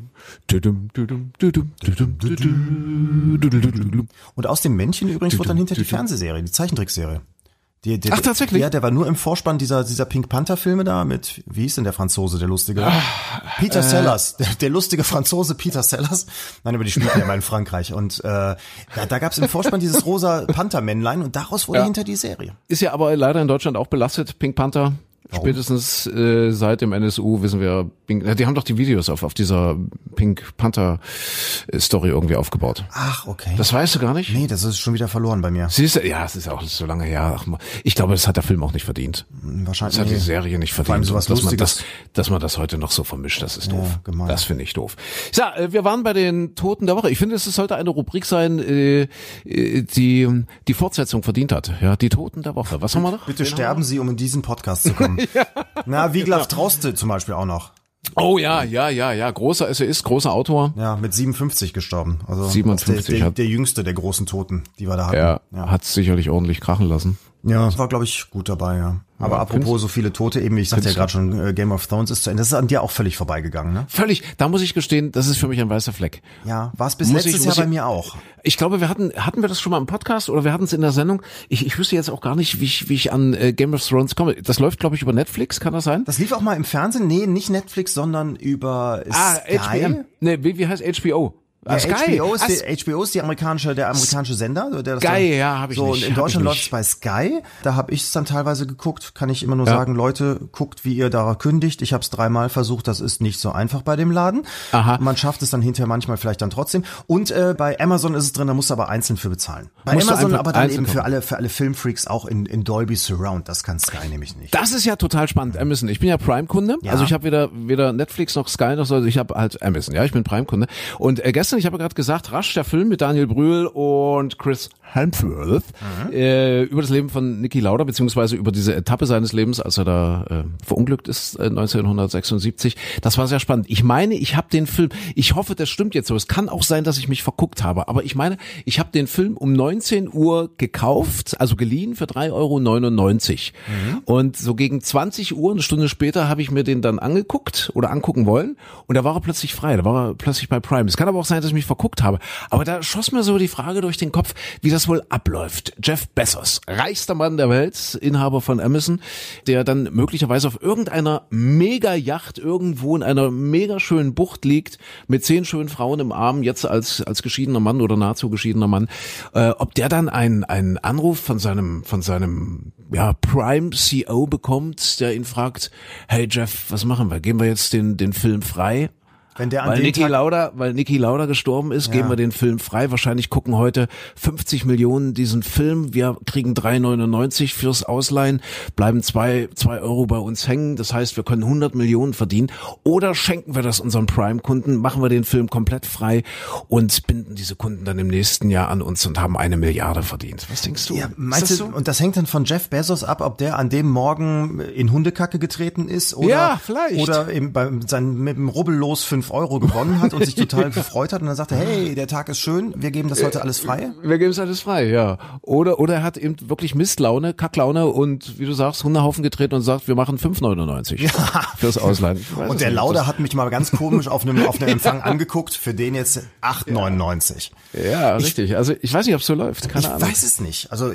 Und aus dem Männchen übrigens wurde dann hinter die Fernsehserie, die Zeichentrickserie. Die, die, Ach, tatsächlich? Ja, der war nur im Vorspann dieser, dieser Pink Panther Filme da mit, wie hieß denn der Franzose, der lustige? Ah, Peter äh. Sellers, der, der lustige Franzose Peter Sellers. Nein, aber die spielten ja mal in Frankreich. Und äh, da, da gab es im Vorspann dieses rosa Panther-Männlein und daraus wurde Ja. hinter die Serie. Ist ja aber leider in Deutschland auch belastet, Pink Panther. Spätestens äh, seit dem NSU wissen wir, Pink, die haben doch die Videos auf, auf dieser Pink Panther äh, Story irgendwie aufgebaut. Ach, okay. Das weißt du gar nicht? nee, das ist schon wieder verloren bei mir. Siehst du, ja, es ist auch so lange her. Ach, ich glaube, das hat der Film auch nicht verdient. Wahrscheinlich. Das hat die nee. Serie nicht Vor allem verdient. sowas dass, man Lustiges. das, dass man das heute noch so vermischt, das ist doof. gemein. Das finde ich doof. So, äh, wir waren bei den Toten der Woche. Ich finde, es sollte eine Rubrik sein, äh, äh, die die Fortsetzung verdient hat. Ja, die Toten der Woche. Was haben wir noch? Bitte sterben Sie, um in diesen Podcast zu kommen. Na, Wiglaf Troste zum Beispiel auch noch. Oh ja, ja, ja, ja. Großer Essayist, großer Autor. Ja, mit 57 gestorben. Also 57 der, der, hat- der jüngste der großen Toten, die wir da hatten. Er ja. hat sicherlich ordentlich krachen lassen. Ja. Das war, glaube ich, gut dabei, ja. Aber Ja, apropos so viele Tote, eben, ich sagte ja gerade schon, äh, Game of Thrones ist zu Ende. Das ist an dir auch völlig vorbeigegangen, ne? Völlig. Da muss ich gestehen, das ist für mich ein weißer Fleck. Ja, war es bis Muss letztes ich- Jahr muss bei ich- mir auch. Ich glaube, wir hatten, hatten wir das schon mal im Podcast oder wir hatten es in der Sendung. Ich, ich wüsste jetzt auch gar nicht, wie ich, wie ich an äh, Game of Thrones komme. Das läuft, glaube ich, über Netflix, kann das sein? Das lief auch mal im Fernsehen. Nee, nicht Netflix, sondern über Ah, Sky. HBM. Nee, wie, wie heißt HBO? Ja, Sky. HBO, ist die, HBO ist die amerikanische, der amerikanische Sender. Der Sky, dann, ja, hab ich so, nicht, Und in Deutschland läuft es bei Sky. Da habe ich es dann teilweise geguckt. Kann ich immer nur Ja. sagen, Leute, guckt, wie ihr da kündigt. Ich habe es dreimal versucht. Das ist nicht so einfach bei dem Laden. Aha. Man schafft es dann hinterher manchmal vielleicht dann trotzdem. Und äh, bei Amazon ist es drin, da musst du aber einzeln für bezahlen. Bei Musst Amazon aber dann eben für alle, für alle Filmfreaks auch in, in Dolby Surround. Das kann Sky nämlich nicht. Das ist ja total spannend, Amazon. Ich bin ja Prime-Kunde, Ja. also ich habe weder weder Netflix noch Sky noch so, also ich habe halt Amazon. Ja, ich bin Prime-Kunde. Und äh, gestern, ich habe gerade gesagt, rasch der Film mit Daniel Brühl und Chris Hemsworth mhm. äh, über das Leben von Niki Lauda beziehungsweise über diese Etappe seines Lebens, als er da äh, verunglückt ist äh, 1976. Das war sehr spannend. Ich meine, ich habe den Film, ich hoffe, das stimmt jetzt so. Es kann auch sein, dass ich mich verguckt habe, aber ich meine, ich habe den Film um 19 Uhr gekauft, also geliehen für 3,99 Euro. Mhm. Und so gegen 20 Uhr, eine Stunde später, habe ich mir den dann angeguckt oder angucken wollen und da war er plötzlich frei, da war er plötzlich bei Prime. Es kann aber auch sein, dass ich mich verguckt habe. Aber da schoss mir so die Frage durch den Kopf, wie das wohl abläuft. Jeff Bezos, reichster Mann der Welt, Inhaber von Amazon, der dann möglicherweise auf irgendeiner Mega-Yacht irgendwo in einer mega schönen Bucht liegt, mit zehn schönen Frauen im Arm, jetzt als, als geschiedener Mann oder nahezu geschiedener Mann, äh, ob der dann einen, einen Anruf von seinem, von seinem, ja, Prime CEO bekommt, der ihn fragt, hey Jeff, was machen wir? Geben wir jetzt den, den Film frei? Wenn der an weil Niki Lauda, weil Niki Lauda gestorben ist, ja. geben wir den Film frei. Wahrscheinlich gucken heute 50 Millionen diesen Film. Wir kriegen 3,99 fürs Ausleihen, bleiben zwei, zwei Euro bei uns hängen. Das heißt, wir können 100 Millionen verdienen. Oder schenken wir das unseren Prime-Kunden, machen wir den Film komplett frei und binden diese Kunden dann im nächsten Jahr an uns und haben eine Milliarde verdient. Was denkst du? Ja, meinst du, so? und das hängt dann von Jeff Bezos ab, ob der an dem Morgen in Hundekacke getreten ist oder, ja, vielleicht. oder eben beim, sein, mit dem Rubbellos 5 fünf Euro gewonnen hat und sich total gefreut hat und dann sagte, hey, der Tag ist schön, wir geben das heute alles frei? Wir geben es alles frei, ja. Oder, oder er hat eben wirklich Mistlaune, Kacklaune und wie du sagst, Hundehaufen getreten und sagt, wir machen 5,99 ja. fürs Ausleihen. Und der Lauder hat mich mal ganz komisch auf einem, auf einem Empfang ja. angeguckt, für den jetzt 8,99. Ja, ja richtig. Also ich weiß nicht, ob es so läuft, keine ich Ahnung. Ich weiß es nicht. Also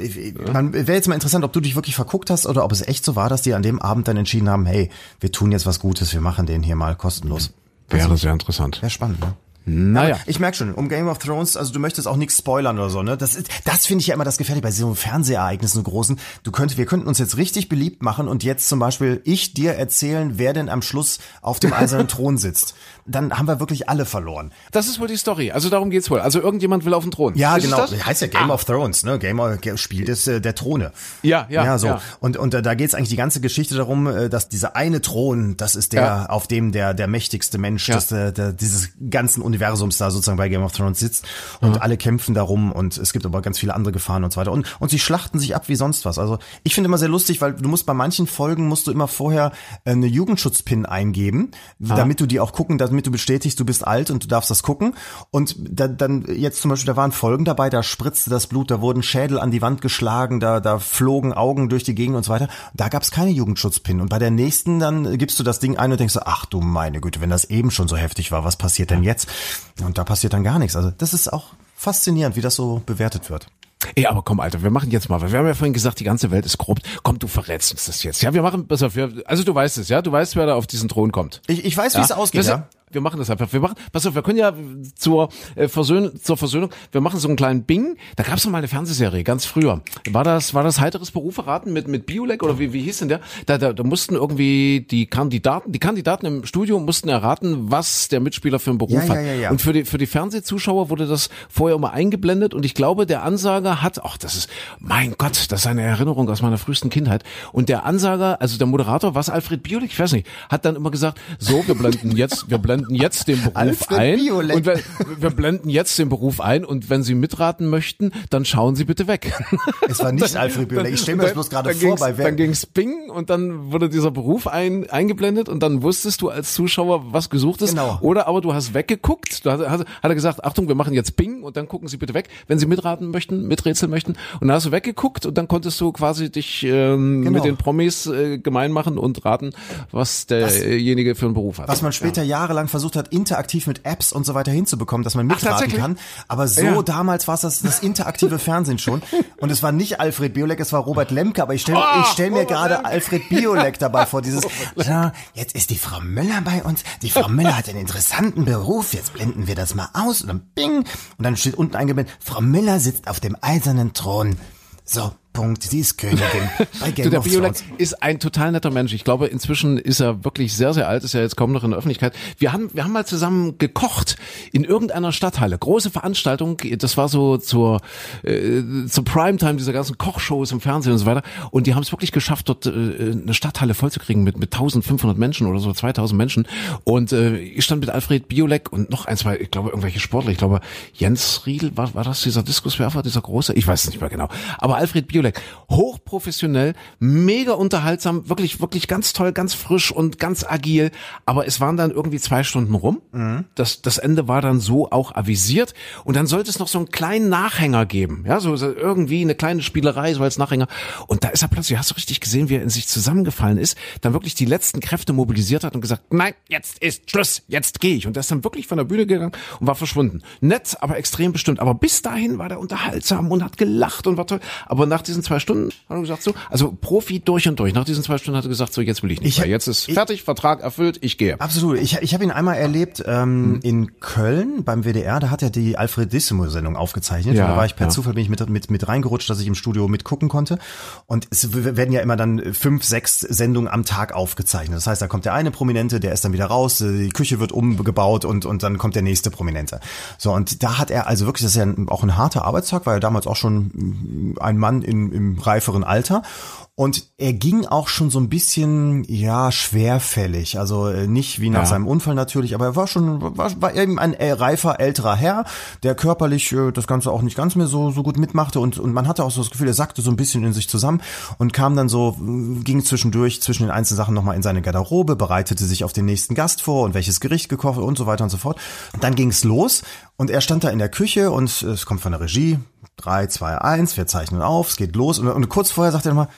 man wäre jetzt mal interessant, ob du dich wirklich verguckt hast oder ob es echt so war, dass die an dem Abend dann entschieden haben, hey, wir tun jetzt was Gutes, wir machen den hier mal kostenlos. Wäre also, sehr interessant. Wäre spannend, ne? Naja. Aber ich merke schon, um Game of Thrones, also du möchtest auch nichts spoilern oder so, ne? Das ist, das finde ich ja immer das Gefährliche bei so Fernsehereignissen so großen. Du könntest, wir könnten uns jetzt richtig beliebt machen und jetzt zum Beispiel ich dir erzählen, wer denn am Schluss auf dem eisernen Thron sitzt. Dann haben wir wirklich alle verloren. Das ist wohl die Story. Also darum geht's wohl. Also irgendjemand will auf den Thron. Ja, ist genau. Das? Heißt ja Game ah. of Thrones, ne? Game of, Spiel des äh, der Throne. Ja, ja. Ja, so. Ja. Und und äh, da geht's eigentlich die ganze Geschichte darum, äh, dass dieser eine Thron, das ist der, ja. auf dem der der mächtigste Mensch ja. des, äh, der, dieses ganzen Universums da sozusagen bei Game of Thrones sitzt und ja. alle kämpfen darum und es gibt aber ganz viele andere Gefahren und so weiter und und sie schlachten sich ab wie sonst was. Also ich finde immer sehr lustig, weil du musst bei manchen Folgen musst du immer vorher äh, eine Jugendschutzpin eingeben, ah. damit du die auch gucken, damit du bestätigst, du bist alt und du darfst das gucken und da, dann jetzt zum Beispiel da waren Folgen dabei, da spritzte das Blut, da wurden Schädel an die Wand geschlagen, da da flogen Augen durch die Gegend und so weiter. Da gab es keine Jugendschutzpin und bei der nächsten dann gibst du das Ding ein und denkst so, ach du meine Güte, wenn das eben schon so heftig war, was passiert denn jetzt? Und da passiert dann gar nichts. Also das ist auch faszinierend, wie das so bewertet wird. Ey, aber komm, Alter, wir machen jetzt mal, wir haben ja vorhin gesagt, die ganze Welt ist korrupt. Komm, du verrätst uns das jetzt. Ja, wir machen, pass auf, also du weißt es, ja, du weißt, wer da auf diesen Thron kommt. Ich, ich weiß, wie ja? es ausgeht, ja wir machen das einfach. Wir machen, pass auf, wir können ja zur, äh, Versöhn, zur Versöhnung, wir machen so einen kleinen Bing. Da gab es noch mal eine Fernsehserie, ganz früher. War das, war das heiteres Beruf erraten mit, mit Biolek oder wie, wie hieß denn der? Da, da, da mussten irgendwie die Kandidaten, die Kandidaten im Studio mussten erraten, was der Mitspieler für einen Beruf ja, hat. Ja, ja, ja. Und für die, für die Fernsehzuschauer wurde das vorher immer eingeblendet und ich glaube, der Ansager hat, ach, das ist, mein Gott, das ist eine Erinnerung aus meiner frühesten Kindheit. Und der Ansager, also der Moderator, was Alfred Biolek, ich weiß nicht, hat dann immer gesagt, so, wir blenden jetzt, wir blenden blenden jetzt den Beruf ein und wir, wir, blenden jetzt den Beruf ein und wenn Sie mitraten möchten, dann schauen Sie bitte weg. Es war nicht Alfred Biolek. Ich stelle mir das bloß gerade vor, bei wer. Dann ging's Bing und dann wurde dieser Beruf ein, eingeblendet und dann wusstest du als Zuschauer, was gesucht ist. Genau. Oder aber du hast weggeguckt. Du hast, hat er gesagt, Achtung, wir machen jetzt Bing und dann gucken Sie bitte weg, wenn Sie mitraten möchten, miträtseln möchten. Und dann hast du weggeguckt und dann konntest du quasi dich ähm, genau. mit den Promis äh, gemein machen und raten, was derjenige für einen Beruf hat. Was man später ja. jahrelang versucht hat, interaktiv mit Apps und so weiter hinzubekommen, dass man mitraten Ach, kann. Aber so ja. damals war es das, das interaktive Fernsehen schon. Und es war nicht Alfred Biolek, es war Robert Lemke. Aber ich stelle oh, ich stell mir gerade Alfred Biolek dabei vor. Dieses, ja, jetzt ist die Frau Müller bei uns. Die Frau Müller hat einen interessanten Beruf. Jetzt blenden wir das mal aus. Und dann bing. Und dann steht unten eingeblendet, Frau Müller sitzt auf dem eisernen Thron. So, Punkt, sie ist Königin bei Game Du, der of Biolek Thrones. ist ein total netter Mensch. Ich glaube, inzwischen ist er wirklich sehr, sehr alt, ist ja jetzt kaum noch in der Öffentlichkeit. Wir haben, wir haben mal zusammen gekocht in irgendeiner Stadthalle. Große Veranstaltung. Das war so zur, äh, zur Primetime dieser ganzen Kochshows im Fernsehen und so weiter. Und die haben es wirklich geschafft, dort äh, eine Stadthalle vollzukriegen mit, mit 1500 Menschen oder so 2000 Menschen. Und äh, ich stand mit Alfred Biolek und noch ein, zwei, ich glaube, irgendwelche Sportler. Ich glaube, Jens Riedel, war, war das dieser Diskuswerfer, dieser große? Ich weiß es nicht mehr genau. Aber Alfred Biolek, hochprofessionell, mega unterhaltsam, wirklich, wirklich ganz toll, ganz frisch und ganz agil. Aber es waren dann irgendwie zwei Stunden rum. Das, das Ende war dann so auch avisiert. Und dann sollte es noch so einen kleinen Nachhänger geben. Ja, so, so irgendwie eine kleine Spielerei, so als Nachhänger. Und da ist er plötzlich, hast du richtig gesehen, wie er in sich zusammengefallen ist, dann wirklich die letzten Kräfte mobilisiert hat und gesagt, nein, jetzt ist Schluss, jetzt gehe ich. Und er ist dann wirklich von der Bühne gegangen und war verschwunden. Nett, aber extrem bestimmt. Aber bis dahin war der unterhaltsam und hat gelacht und war toll. Aber nach diesen zwei Stunden hat er gesagt so, also Profi durch und durch. Nach diesen zwei Stunden hat er gesagt so, jetzt will ich nicht Ich- mehr. Jetzt ist ich- fertig, Vertrag erfüllt, ich gehe. Absolut. Ich, ich habe ihn einmal erlebt ähm, Mhm. in Köln beim WDR. Da hat er die Alfredissimo-Sendung aufgezeichnet. Ja, da war ich per ja. Zufall bin ich mit, mit, mit reingerutscht, dass ich im Studio mitgucken konnte. Und es werden ja immer dann fünf, sechs Sendungen am Tag aufgezeichnet. Das heißt, da kommt der eine Prominente, der ist dann wieder raus, äh, die Küche wird umgebaut und, und dann kommt der nächste Prominente. So, und da hat er also wirklich, das ist ja auch ein harter Arbeitstag, weil er damals auch schon mm, ein Mann in, im reiferen Alter. Und er ging auch schon so ein bisschen, ja, schwerfällig. Also äh, nicht wie nach Ja. seinem Unfall natürlich, aber er war schon, war, war eben ein reifer, älterer Herr, der körperlich äh, das Ganze auch nicht ganz mehr so, so gut mitmachte. Und, und man hatte auch so das Gefühl, er sackte so ein bisschen in sich zusammen und kam dann so, äh, ging zwischendurch zwischen den einzelnen Sachen nochmal in seine Garderobe, bereitete sich auf den nächsten Gast vor und welches Gericht gekocht und so weiter und so fort. Dann ging's los und er stand da in der Küche und es kommt von der Regie. Drei, zwei, eins, wir zeichnen auf, es geht los. Und, und kurz vorher sagt er nochmal,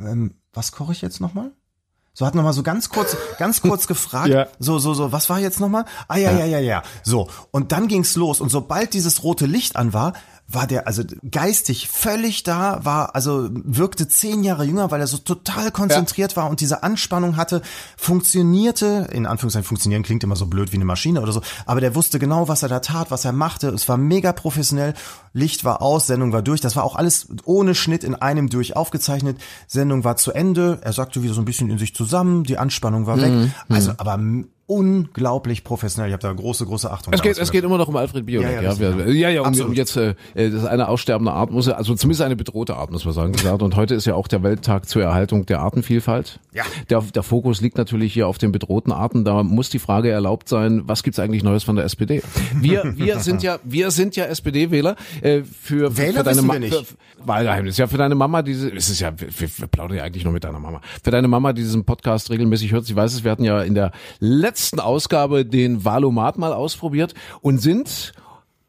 ähm, was koche ich jetzt nochmal? So hat nochmal so ganz kurz, ganz kurz gefragt, Ja. so, so, so, was war jetzt nochmal? Ah, ja, ja, ja, ja. So. Und dann ging's los. Und sobald dieses rote Licht an war, war der also geistig völlig da, war, also wirkte zehn Jahre jünger, weil er so total konzentriert war und diese Anspannung hatte, funktionierte, in Anführungszeichen funktionieren klingt immer so blöd wie eine Maschine oder so, aber der wusste genau, was er da tat, was er machte. Es war mega professionell. Licht war aus, Sendung war durch. Das war auch alles ohne Schnitt in einem durch aufgezeichnet. Sendung war zu Ende. Er sagte wieder so ein bisschen in sich zusammen. Die Anspannung war weg. Also, aber m- unglaublich professionell. Ich habe da große, große Achtung. Es geht, es geht immer noch um Alfred Biolek. Ja, Ja, ja, ja, ja, um, um jetzt, äh, das ist eine aussterbende Art, muss er, also zumindest eine bedrohte Art, muss man sagen, gesagt. Und heute ist ja auch der Welttag zur Erhaltung der Artenvielfalt. Ja. Der, der Fokus liegt natürlich hier auf den bedrohten Arten. Da muss die Frage erlaubt sein, was gibt's eigentlich Neues von der SPD? Wir, wir sind ja, wir sind ja SPD-Wähler. Äh, für, Wähler für deine wissen Ma- wir nicht. Für, Wahlgeheimnis. Ja, für deine Mama, diese, es ist ja, wir, wir plaudern ja eigentlich nur mit deiner Mama. Für deine Mama, die diesen Podcast regelmäßig hört, sie weiß es, wir hatten ja in der letzten Ausgabe den Valomat mal ausprobiert und sind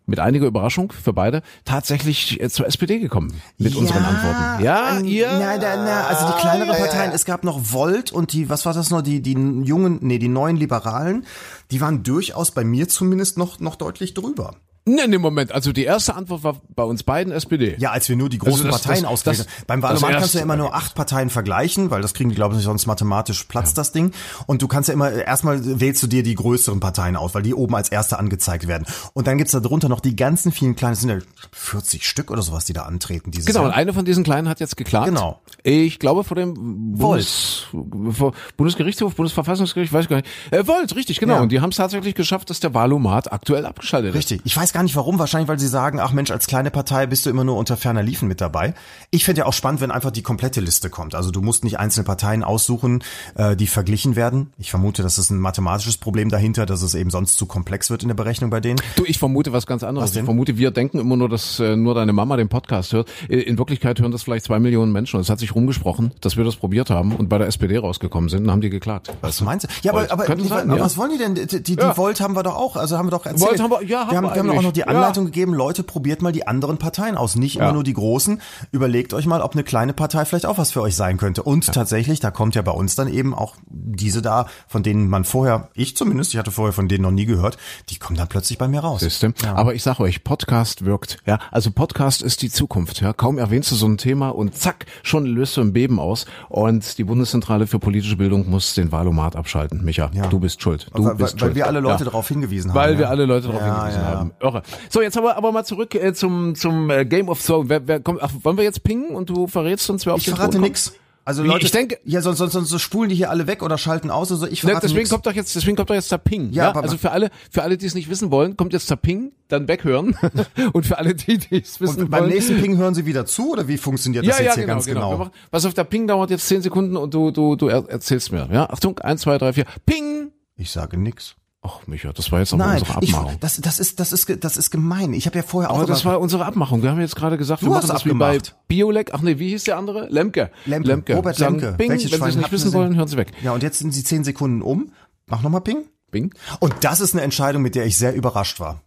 mit einiger Überraschung für beide tatsächlich äh, zur SPD gekommen mit unseren Antworten. Ja, ihr. Na, na, na, also die kleineren Ja, ja, ja. Parteien, es gab noch Volt und die, was war das noch, die, die jungen, nee, die neuen Liberalen, die waren durchaus bei mir zumindest noch, noch deutlich drüber. Nee, nee, Moment. Also die erste Antwort war bei uns beiden SPD. Ja, als wir nur die großen Also das- Parteien das- ausgewählt das- haben. Beim das Wahlomat kannst du ja immer nur acht Parteien vergleichen, weil das kriegen die, glaube ich, sonst mathematisch platzt das Ding. Und du kannst ja immer, erstmal wählst du dir die größeren Parteien aus, weil die oben als erste angezeigt werden. Und dann gibt's da drunter noch die ganzen vielen kleinen, es sind ja 40 Stück oder sowas, die da antreten dieses Genau, und Jahr. eine von diesen Kleinen hat jetzt geklagt. Genau. Ich glaube vor dem Bundes, vor Bundesgerichtshof, Bundesverfassungsgericht, weiß ich gar nicht. Äh, Volt, richtig, genau. Ja. Und die haben es tatsächlich geschafft, dass der Wahlomat aktuell abgeschaltet ist. Richtig. Ich weiß gar nicht warum. Wahrscheinlich, weil sie sagen, ach Mensch, als kleine Partei bist du immer nur unter ferner Liefen mit dabei. Ich finde ja auch spannend, wenn einfach die komplette Liste kommt. Also du musst nicht einzelne Parteien aussuchen, äh, die verglichen werden. Ich vermute, das ist ein mathematisches Problem dahinter, dass es eben sonst zu komplex wird in der Berechnung bei denen. Du, ich vermute was ganz anderes. Was? Ich vermute, wir denken immer nur, dass äh, nur deine Mama den Podcast hört. In Wirklichkeit hören das vielleicht zwei Millionen Menschen. Und es hat sich rumgesprochen, dass wir das probiert haben und bei der SPD rausgekommen sind. Dann haben die geklagt. Was meinst du? Ja, aber, aber, die, sein, aber ja. was wollen die denn? Die, die, die Ja. Volt haben wir doch auch, also haben wir doch erzählt. Volt haben wir- ja, haben wir haben, wir wir haben noch die. Anleitung gegeben, Leute, probiert mal die anderen Parteien aus, nicht immer Ja. nur die großen. Überlegt euch mal, ob eine kleine Partei vielleicht auch was für euch sein könnte. Und tatsächlich, da kommt ja bei uns dann eben auch diese da, von denen man vorher, ich zumindest, ich hatte vorher von denen noch nie gehört, die kommen dann plötzlich bei mir raus. System. Aber ich sag euch, Podcast wirkt. Ja, also Podcast ist die Zukunft. Ja, kaum erwähnst du so ein Thema und zack, schon löst du ein Beben aus. Und die Bundeszentrale für politische Bildung muss den Wahlomat abschalten. Micha, Ja. du bist schuld. Du weil, bist weil schuld. wir alle Leute ja. darauf hingewiesen haben. Weil ja. wir alle Leute darauf Ja, hingewiesen ja, ja. haben. Woche. So, jetzt aber, aber mal zurück äh, zum, zum äh, Game of Thrones. Wer, wer kommt, ach, wollen wir jetzt pingen und du verrätst uns, wer auf Ich verrate nix. Also Wie, Leute, ich denke- ja, sonst, sonst, sonst spulen die hier alle weg oder schalten aus oder so. Ich Ne, verrate deswegen nix. kommt doch jetzt, deswegen kommt doch jetzt der Ping. Ja, Ja, also für alle, für alle, die es nicht wissen wollen, kommt jetzt der Ping, dann weghören. und für alle, die, die es wissen Und beim wollen. nächsten Ping hören sie wieder zu oder wie funktioniert das ja, jetzt ja, hier genau, ganz genau. genau? Machen, was auf der Ping dauert jetzt zehn Sekunden und du, du, du er, erzählst mir. Ja, Achtung, eins, zwei, drei, vier. Ping! Ich sage nix. Ach, Micha, das war jetzt aber Nein, unsere ich, Abmachung. das, das ist, das ist, das ist gemein. Ich habe ja vorher auch aber das war unsere Abmachung. Wir haben jetzt gerade gesagt, Du wir machen das wie bei abgemacht. Biolek. Ach nee, wie hieß der andere? Lemke. Lemke, Robert Sagen Lemke. Bing, Welches wenn Sie es nicht wissen wollen, hören Sie weg. Ja, und jetzt sind sie zehn Sekunden um. Mach nochmal Ping. Bing. Und das ist eine Entscheidung, mit der ich sehr überrascht war.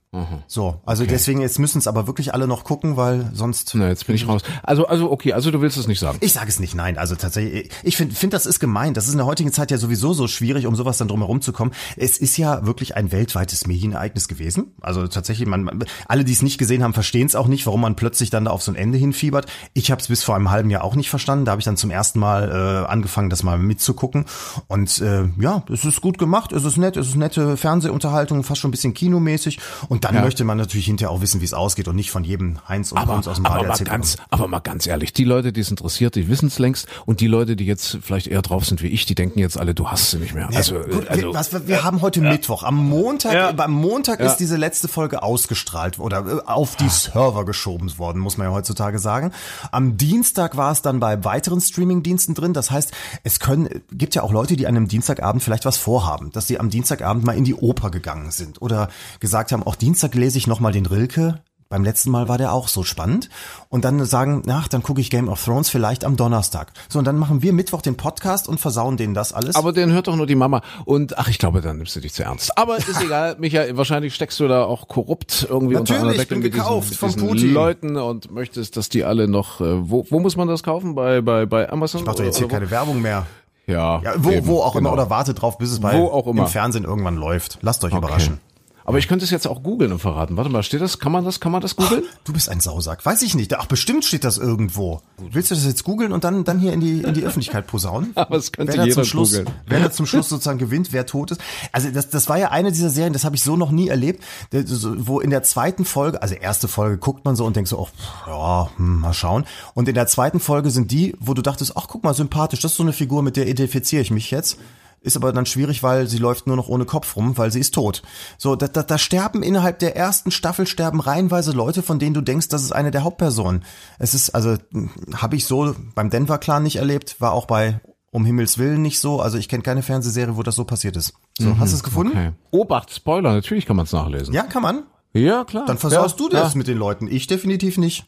So, also deswegen, jetzt müssen es aber wirklich alle noch gucken, weil sonst. Na, jetzt bin ich raus. Also, also, okay, also du willst es nicht sagen. Ich sage es nicht, nein. Also tatsächlich, ich finde, find, das ist gemein. Das ist in der heutigen Zeit ja sowieso so schwierig, um sowas dann drumherum zu kommen. Es ist ja wirklich ein weltweites Medienereignis gewesen. Also tatsächlich, man, man alle, die es nicht gesehen haben, verstehen es auch nicht, warum man plötzlich dann da auf so ein Ende hinfiebert. Ich habe es bis vor einem halben Jahr auch nicht verstanden. Da habe ich dann zum ersten Mal äh, angefangen, das mal mitzugucken. Und äh, ja, es ist gut gemacht, es ist nett, es ist nette Fernsehunterhaltung, fast schon ein bisschen kinomäßig. Und dann Ja. möchte man natürlich hinterher auch wissen, wie es ausgeht und nicht von jedem Heinz und Aber, Kunz aus dem aber, Radio mal ganz, aber mal ganz ehrlich, die Leute, die es interessiert, die wissen es längst und die Leute, die jetzt vielleicht eher drauf sind wie ich, die denken jetzt alle, du hast sie nicht mehr. Also, Gut, also wir, was, wir, wir haben heute Mittwoch. Am Montag, Ja. am Montag Ja. ist diese letzte Folge ausgestrahlt oder äh, auf die Server geschoben worden, muss man ja heutzutage sagen. Am Dienstag war es dann bei weiteren Streamingdiensten drin. Das heißt, es können, gibt ja auch Leute, die an einem Dienstagabend vielleicht was vorhaben, dass sie am Dienstagabend mal in die Oper gegangen sind oder gesagt haben, auch Dienstag lese ich nochmal den Rilke. Beim letzten Mal war der auch so spannend. Und dann sagen, ach, dann gucke ich Game of Thrones vielleicht am Donnerstag. So, und dann machen wir Mittwoch den Podcast und versauen denen das alles. aber den hört doch nur die Mama. Und ach, ich glaube, dann nimmst du dich zu ernst. Aber ist egal, Michael, wahrscheinlich steckst du da auch korrupt irgendwie unter Natürlich, einer Decke mit diesen, gekauft mit von diesen Putin. Leuten und möchtest, dass die alle noch. Äh, wo, wo muss man das kaufen? Bei bei bei Amazon? Ich mach doch jetzt hier keine Werbung mehr. Ja, Ja, wo, eben, wo auch genau. immer oder wartet drauf, bis es bei Wo auch immer. im Fernsehen irgendwann läuft. Lasst euch überraschen. Aber ich könnte es jetzt auch googeln und verraten. Warte mal, steht das? Kann man das? Kann man das googeln? Du bist ein Sausack. Weiß ich nicht. Ach, bestimmt steht das irgendwo. Willst du das jetzt googeln und dann, dann hier in die, in die Öffentlichkeit posaunen? Aber es könnte wer jeder zum Schluss, googeln. Wer da zum Schluss sozusagen gewinnt, wer tot ist. Also das, das war ja eine dieser Serien, das habe ich so noch nie erlebt, wo in der zweiten Folge, also erste Folge guckt man so und denkt so, oh, ja, hm, mal schauen. Und in der zweiten Folge sind die, wo du dachtest, ach, guck mal, sympathisch, das ist so eine Figur, mit der identifiziere ich mich jetzt. Ist aber dann schwierig, weil sie läuft nur noch ohne Kopf rum, weil sie ist tot. So, da, da, da sterben innerhalb der ersten Staffel sterben reihenweise Leute, von denen du denkst, das ist eine der Hauptpersonen. Es ist, also habe ich so beim Denver Clan nicht erlebt, war auch bei Um Himmels Willen nicht so. Also ich kenne keine Fernsehserie, wo das so passiert ist. So, hast du es gefunden? Okay. Obacht, Spoiler, natürlich kann man es nachlesen. Ja, kann man. ja klar. Dann versaust ja, du das Ja. mit den Leuten. Ich definitiv nicht.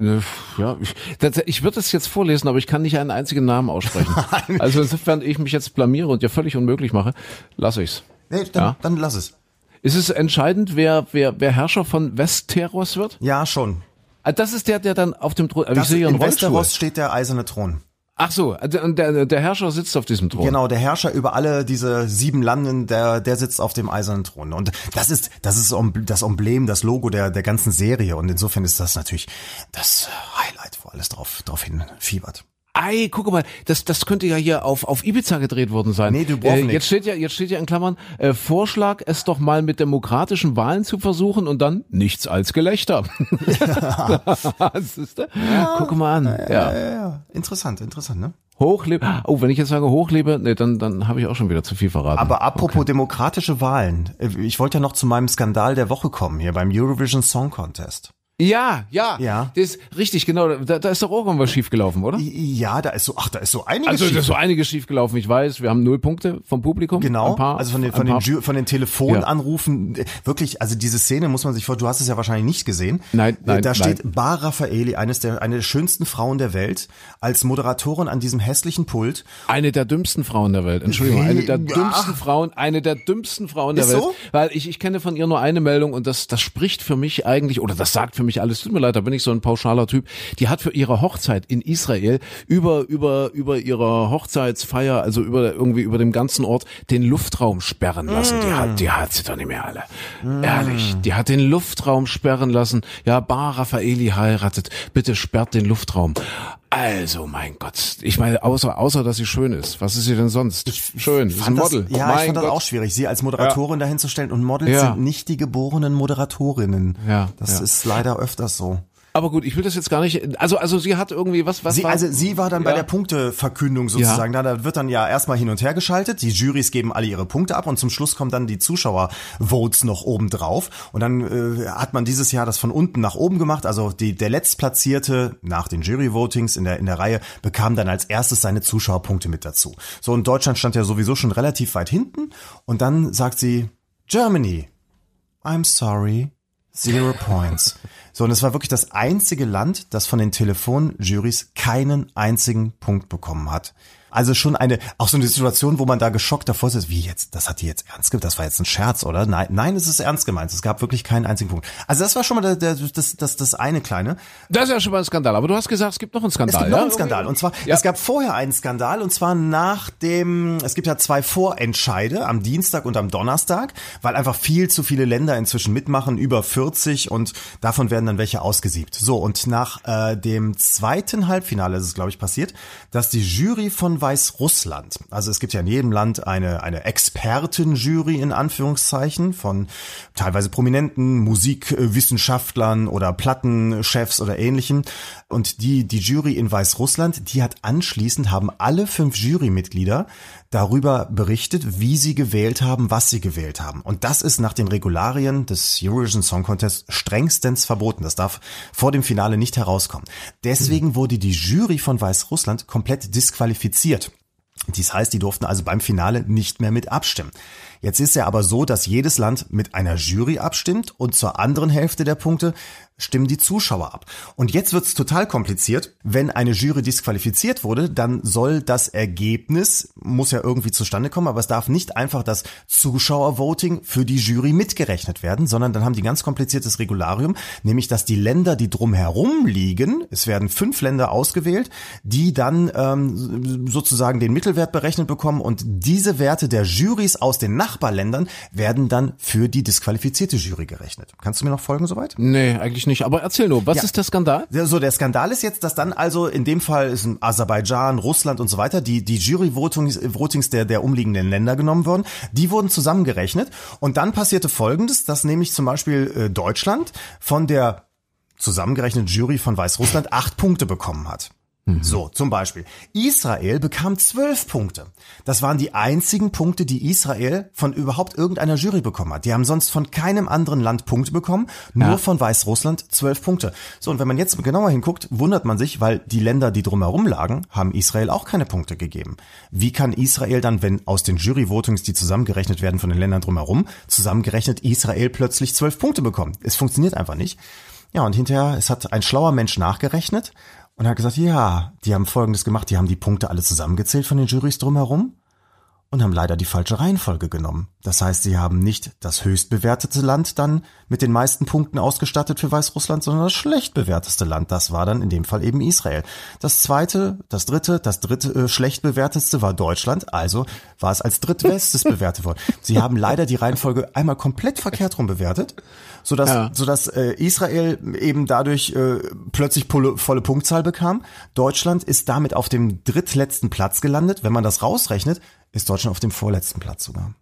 Äh, Ja, ich, das, ich würde es jetzt vorlesen, aber ich kann nicht einen einzigen Namen aussprechen. also insofern ich mich jetzt blamiere und dir völlig unmöglich mache, lasse ich's. Nee, dann, Ja. dann lass es. Ist es entscheidend, wer, wer, wer Herrscher von Westeros wird? Ja, schon. Ah, Das ist der, der dann auf dem Thron. aber Ich Das, sehe in Rollstuhl. Westeros steht der eiserne Thron. Ach so, der, der, der Herrscher sitzt auf diesem Thron. Genau, der Herrscher über alle diese sieben Landen, der, der sitzt auf dem eisernen Thron. Und das ist, das ist das Emblem, das Logo der, der ganzen Serie. Und insofern ist das natürlich das Highlight, wo alles drauf, drauf hin fiebert. Ei, guck mal, das, das könnte ja hier auf, auf Ibiza gedreht worden sein. Nee, Dubrovnik. Äh, jetzt steht ja, jetzt steht ja in Klammern, äh, Vorschlag, es doch mal mit demokratischen Wahlen zu versuchen und dann nichts als Gelächter. Siehste? Guck mal an. Ja. Ja, ja, ja. Interessant, interessant, ne? Hochlebe. Oh, wenn ich jetzt sage hochlebe, nee, dann, dann habe ich auch schon wieder zu viel verraten. Aber apropos demokratische Wahlen, äh, ich wollte ja noch zu meinem Skandal der Woche kommen hier beim Eurovision Song Contest. Ja, ja, Ja. Das ist richtig, genau. Da, da ist doch auch irgendwas schiefgelaufen, oder? Ja, da ist so, ach, da ist so einiges Also da ist so einiges schiefgelaufen. Ich weiß, wir haben null Punkte vom Publikum. Genau, Ein paar, also von den, von den, Ju- von den Telefonanrufen, äh, wirklich, also diese Szene muss man sich vor, du hast es ja wahrscheinlich nicht gesehen. Nein, nein, Äh, Da steht nein. Bar Raffaeli, eines der, eine der schönsten Frauen der Welt, als Moderatorin an diesem hässlichen Pult. Eine der dümmsten Frauen der Welt. Entschuldigung, eine der Ja. dümmsten Frauen, eine der dümmsten Frauen der Ist Welt. so? Weil ich, ich kenne von ihr nur eine Meldung und das, das spricht für mich eigentlich, oder das sagt für mich alles. Tut mir leid, da bin ich so ein pauschaler Typ. Die hat für ihre Hochzeit in Israel über, über, über ihre Hochzeitsfeier, also über, irgendwie über dem ganzen Ort, den Luftraum sperren lassen. Die hat, die hat sie doch nicht mehr alle. Ehrlich, die hat den Luftraum sperren lassen. Ja, Bar Raffaeli heiratet. Bitte sperrt den Luftraum. Also, mein Gott. Ich meine, außer, außer, dass sie schön ist. Was ist sie denn sonst? schön. Das ist ein Model. Das, ja, mein ich fand Gott. das auch schwierig, sie als Moderatorin ja. dahin zu stellen. Und Models Ja. sind nicht die geborenen Moderatorinnen. Ja, Das ja. ist leider öfters so. Aber gut, ich will das jetzt gar nicht. Also, also sie hat irgendwie was, was Sie, war? also sie war dann bei Ja. der Punkteverkündung sozusagen. Da, da wird dann ja erstmal hin und her geschaltet. Die Jurys geben alle ihre Punkte ab und zum Schluss kommen dann die Zuschauervotes noch oben drauf. Und dann äh, hat man dieses Jahr das von unten nach oben gemacht. Also die, der letztplatzierte nach den Jury-Votings in der, in der Reihe bekam dann als erstes seine Zuschauerpunkte mit dazu. So und Deutschland stand ja sowieso schon relativ weit hinten. Und dann sagt sie Germany. I'm sorry. Zero points. So, und es war wirklich das einzige Land, das von den Telefonjurys keinen einzigen Punkt bekommen hat. Also schon eine, auch so eine Situation, wo man da geschockt davor sitzt, wie jetzt, das hat die jetzt ernst gemeint, das war jetzt ein Scherz, oder? Nein, nein, es ist ernst gemeint. Es gab wirklich keinen einzigen Punkt. Also das war schon mal der, der, das, das, das eine kleine. Das ist ja schon mal ein Skandal. Aber du hast gesagt, es gibt noch einen Skandal. Es gibt ja? noch einen Skandal. Und zwar, Ja. es gab vorher einen Skandal, und zwar nach dem, es gibt ja zwei Vorentscheide am Dienstag und am Donnerstag, weil einfach viel zu viele Länder inzwischen mitmachen, über 40 und davon werden dann welche ausgesiebt. So, und nach äh, dem zweiten Halbfinale ist es, glaube ich, passiert, dass die Jury von Weißrussland, also es gibt ja in jedem Land eine, eine Expertenjury in Anführungszeichen von teilweise prominenten Musikwissenschaftlern oder Plattenchefs oder ähnlichem. Und die, die Jury in Weißrussland, die hat anschließend haben alle fünf Jurymitglieder darüber berichtet, wie sie gewählt haben, was sie gewählt haben. Und das ist nach den Regularien des Eurovision Song Contest strengstens verboten. Das darf vor dem Finale nicht herauskommen. Deswegen wurde die Jury von Weißrussland komplett disqualifiziert. Dies heißt, die durften also beim Finale nicht mehr mit abstimmen. Jetzt ist ja aber so, dass jedes Land mit einer Jury abstimmt und zur anderen Hälfte der Punkte stimmen die Zuschauer ab. Und jetzt wird's total kompliziert. Wenn eine Jury disqualifiziert wurde, dann soll das Ergebnis, muss ja irgendwie zustande kommen, aber es darf nicht einfach das Zuschauervoting für die Jury mitgerechnet werden, sondern dann haben die ganz kompliziertes Regularium, nämlich dass die Länder, die drumherum liegen, es werden fünf Länder ausgewählt, die dann ähm, sozusagen den Mittelwert berechnet bekommen und diese Werte der Jurys aus den Nachbarländern werden dann für die disqualifizierte Jury gerechnet. Kannst du mir noch folgen soweit? Nee, eigentlich. Aber erzähl nur, was Ja. ist der Skandal? So, der Skandal ist jetzt, dass dann also in dem Fall ist ein Aserbaidschan, Russland und so weiter, die, die Jury-Votings Votings der, der umliegenden Länder genommen wurden, die wurden zusammengerechnet und dann passierte Folgendes, dass nämlich zum Beispiel äh, Deutschland von der zusammengerechneten Jury von Weißrussland acht Punkte bekommen hat. So, zum Beispiel. Israel bekam zwölf Punkte. Das waren die einzigen Punkte, die Israel von überhaupt irgendeiner Jury bekommen hat. Die haben sonst von keinem anderen Land Punkte bekommen, nur Ja. von Weißrussland zwölf Punkte. So, und wenn man jetzt genauer hinguckt, wundert man sich, weil die Länder, die drumherum lagen, haben Israel auch keine Punkte gegeben. Wie kann Israel dann, wenn aus den Jury-Votings, die zusammengerechnet werden von den Ländern drumherum, zusammengerechnet Israel plötzlich zwölf Punkte bekommen? Es funktioniert einfach nicht. Ja, und hinterher, es hat ein schlauer Mensch nachgerechnet und hat gesagt, ja, die haben Folgendes gemacht, die haben die Punkte alle zusammengezählt von den Jurys drumherum und haben leider die falsche Reihenfolge genommen. Das heißt, sie haben nicht das höchst bewertete Land dann mit den meisten Punkten ausgestattet für Weißrussland, sondern das schlecht bewerteste Land. Das war dann in dem Fall eben Israel. Das zweite, das dritte, das dritte äh, schlecht bewertetste war Deutschland, also war es als drittbestes bewertet worden. Sie haben leider die Reihenfolge einmal komplett verkehrt rum bewertet, sodass, Ja. sodass äh, Israel eben dadurch äh, plötzlich volle, volle Punktzahl bekam. Deutschland ist damit auf dem drittletzten Platz gelandet. Wenn man das rausrechnet, ist Deutschland auf dem vorletzten Platz sogar.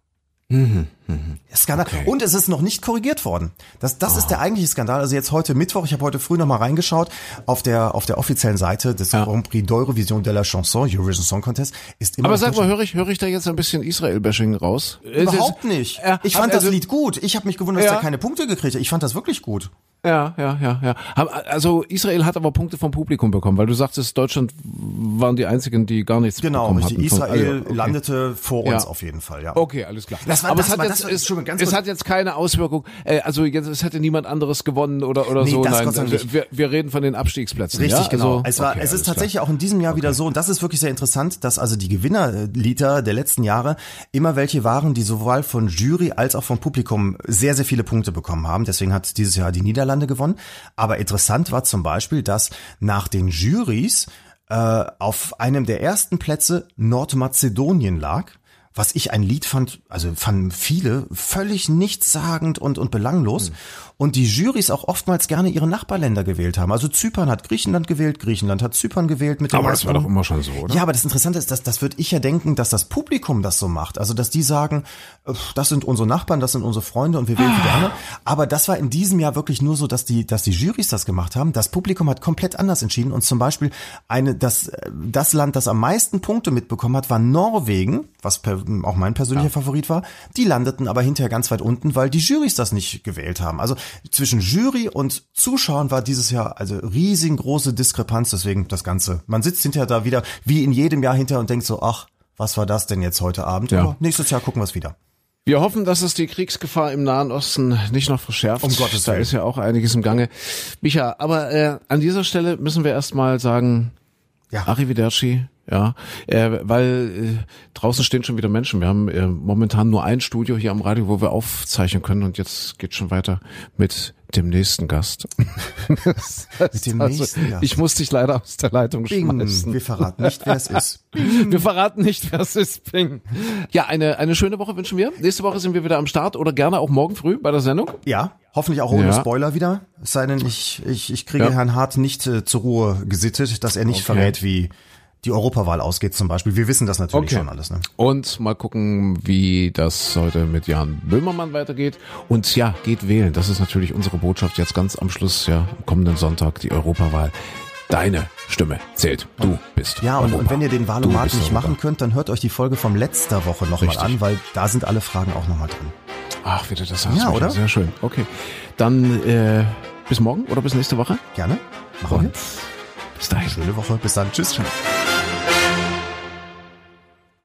Skandal. Und es ist noch nicht korrigiert worden. Das, das ist der eigentliche Skandal. Also jetzt heute Mittwoch, ich habe heute früh noch mal reingeschaut, auf der, auf der offiziellen Seite des Ja. Grand Prix d'Eurovision de la Chanson, Eurovision Song Contest, ist immer Aber sag mal, höre ich, höre ich da jetzt ein bisschen Israel-Bashing raus? Überhaupt nicht. Ja, ich fand also- das Lied gut. Ich habe mich gewundert, dass Ja. er keine Punkte gekriegt hat. Ich fand das wirklich gut. Ja, ja, ja, ja. Also Israel hat aber Punkte vom Publikum bekommen, weil du sagtest, Deutschland waren die einzigen, die gar nichts Genau, bekommen von- Israel also, okay. landete vor uns Ja. auf jeden Fall, ja. Okay, alles klar. Das war- aber das es hat war- jetzt, das war- es, Entschuldigung, ganz es hat jetzt keine Auswirkung. Äh, also jetzt, es hätte niemand anderes gewonnen oder oder Nee, so. das Nein, wir, wir, reden von den Abstiegsplätzen. Richtig, ja? genau. Also, es war, okay, es ist tatsächlich auch in diesem Jahr wieder so, und das ist wirklich sehr interessant, dass also die Gewinnerlieder der letzten Jahre immer welche waren, die sowohl von Jury als auch vom Publikum sehr, sehr viele Punkte bekommen haben. Deswegen hat dieses Jahr die Niederlande gewonnen. Aber interessant war zum Beispiel, dass nach den Jurys äh, auf einem der ersten Plätze Nordmazedonien lag. Was ich ein Lied fand, also fanden viele völlig nichtssagend und, und belanglos. Mhm. Und die Jurys auch oftmals gerne ihre Nachbarländer gewählt haben. Also Zypern hat Griechenland gewählt, Griechenland hat Zypern gewählt. Mit dem aber das war doch immer schon so, oder? Ja, aber das Interessante ist, dass das würde ich ja denken, dass das Publikum das so macht. Also dass die sagen, das sind unsere Nachbarn, das sind unsere Freunde und wir wählen ah. gerne. Aber das war in diesem Jahr wirklich nur so, dass die, dass die Jurys das gemacht haben. Das Publikum hat komplett anders entschieden. Und zum Beispiel eine, das, das Land, das am meisten Punkte mitbekommen hat, war Norwegen, was per, auch mein persönlicher ja. Favorit war. Die landeten aber hinterher ganz weit unten, weil die Jurys das nicht gewählt haben. Also zwischen Jury und Zuschauern war dieses Jahr also riesengroße Diskrepanz, deswegen das Ganze. Man sitzt hinterher da wieder, wie in jedem Jahr hinterher und denkt so, ach, was war das denn jetzt heute Abend? Ja. Aber nächstes Jahr gucken wir es wieder. Wir hoffen, dass es die Kriegsgefahr im Nahen Osten nicht noch verschärft. Um Gottes Willen. Da ist ja auch einiges im Gange. Micha, aber äh, an dieser Stelle müssen wir erstmal sagen, ja. Arrivederci, ja, äh, weil äh, draußen stehen schon wieder Menschen. Wir haben äh, momentan nur ein Studio hier am Radio, wo wir aufzeichnen können und jetzt geht schon weiter mit dem nächsten Gast. das heißt mit dem also, nächsten Gast. Ich muss dich leider aus der Leitung Bing. schmeißen. Wir verraten nicht, wer es ist. Bing. Wir verraten nicht, wer es ist. Bing. Ja, eine eine schöne Woche wünschen wir. Nächste Woche sind wir wieder am Start oder gerne auch morgen früh bei der Sendung. Ja, hoffentlich auch ohne ja. Spoiler wieder. Es sei denn, ich ich, ich kriege ja. Herrn Hart nicht äh, zur Ruhe gesittet, dass er nicht okay. verrät, wie die Europawahl ausgeht zum Beispiel. Wir wissen das natürlich okay. schon alles. Ne? Und mal gucken, wie das heute mit Jan Böhmermann weitergeht. Und ja, geht wählen. Das ist natürlich unsere Botschaft jetzt ganz am Schluss, ja, am kommenden Sonntag, die Europawahl. Deine Stimme zählt. Du bist. Ja, und, und wenn ihr den Wahlomat nicht machen könnt, dann hört euch die Folge vom letzter Woche nochmal an, weil da sind alle Fragen auch nochmal drin. Ach, wieder das hast Ja, oder? Sehr schön. Okay. Dann äh, bis morgen oder bis nächste Woche. Gerne. Machen wir. Bis dahin. Schöne Woche. Bis dann. Tschüss. Ciao.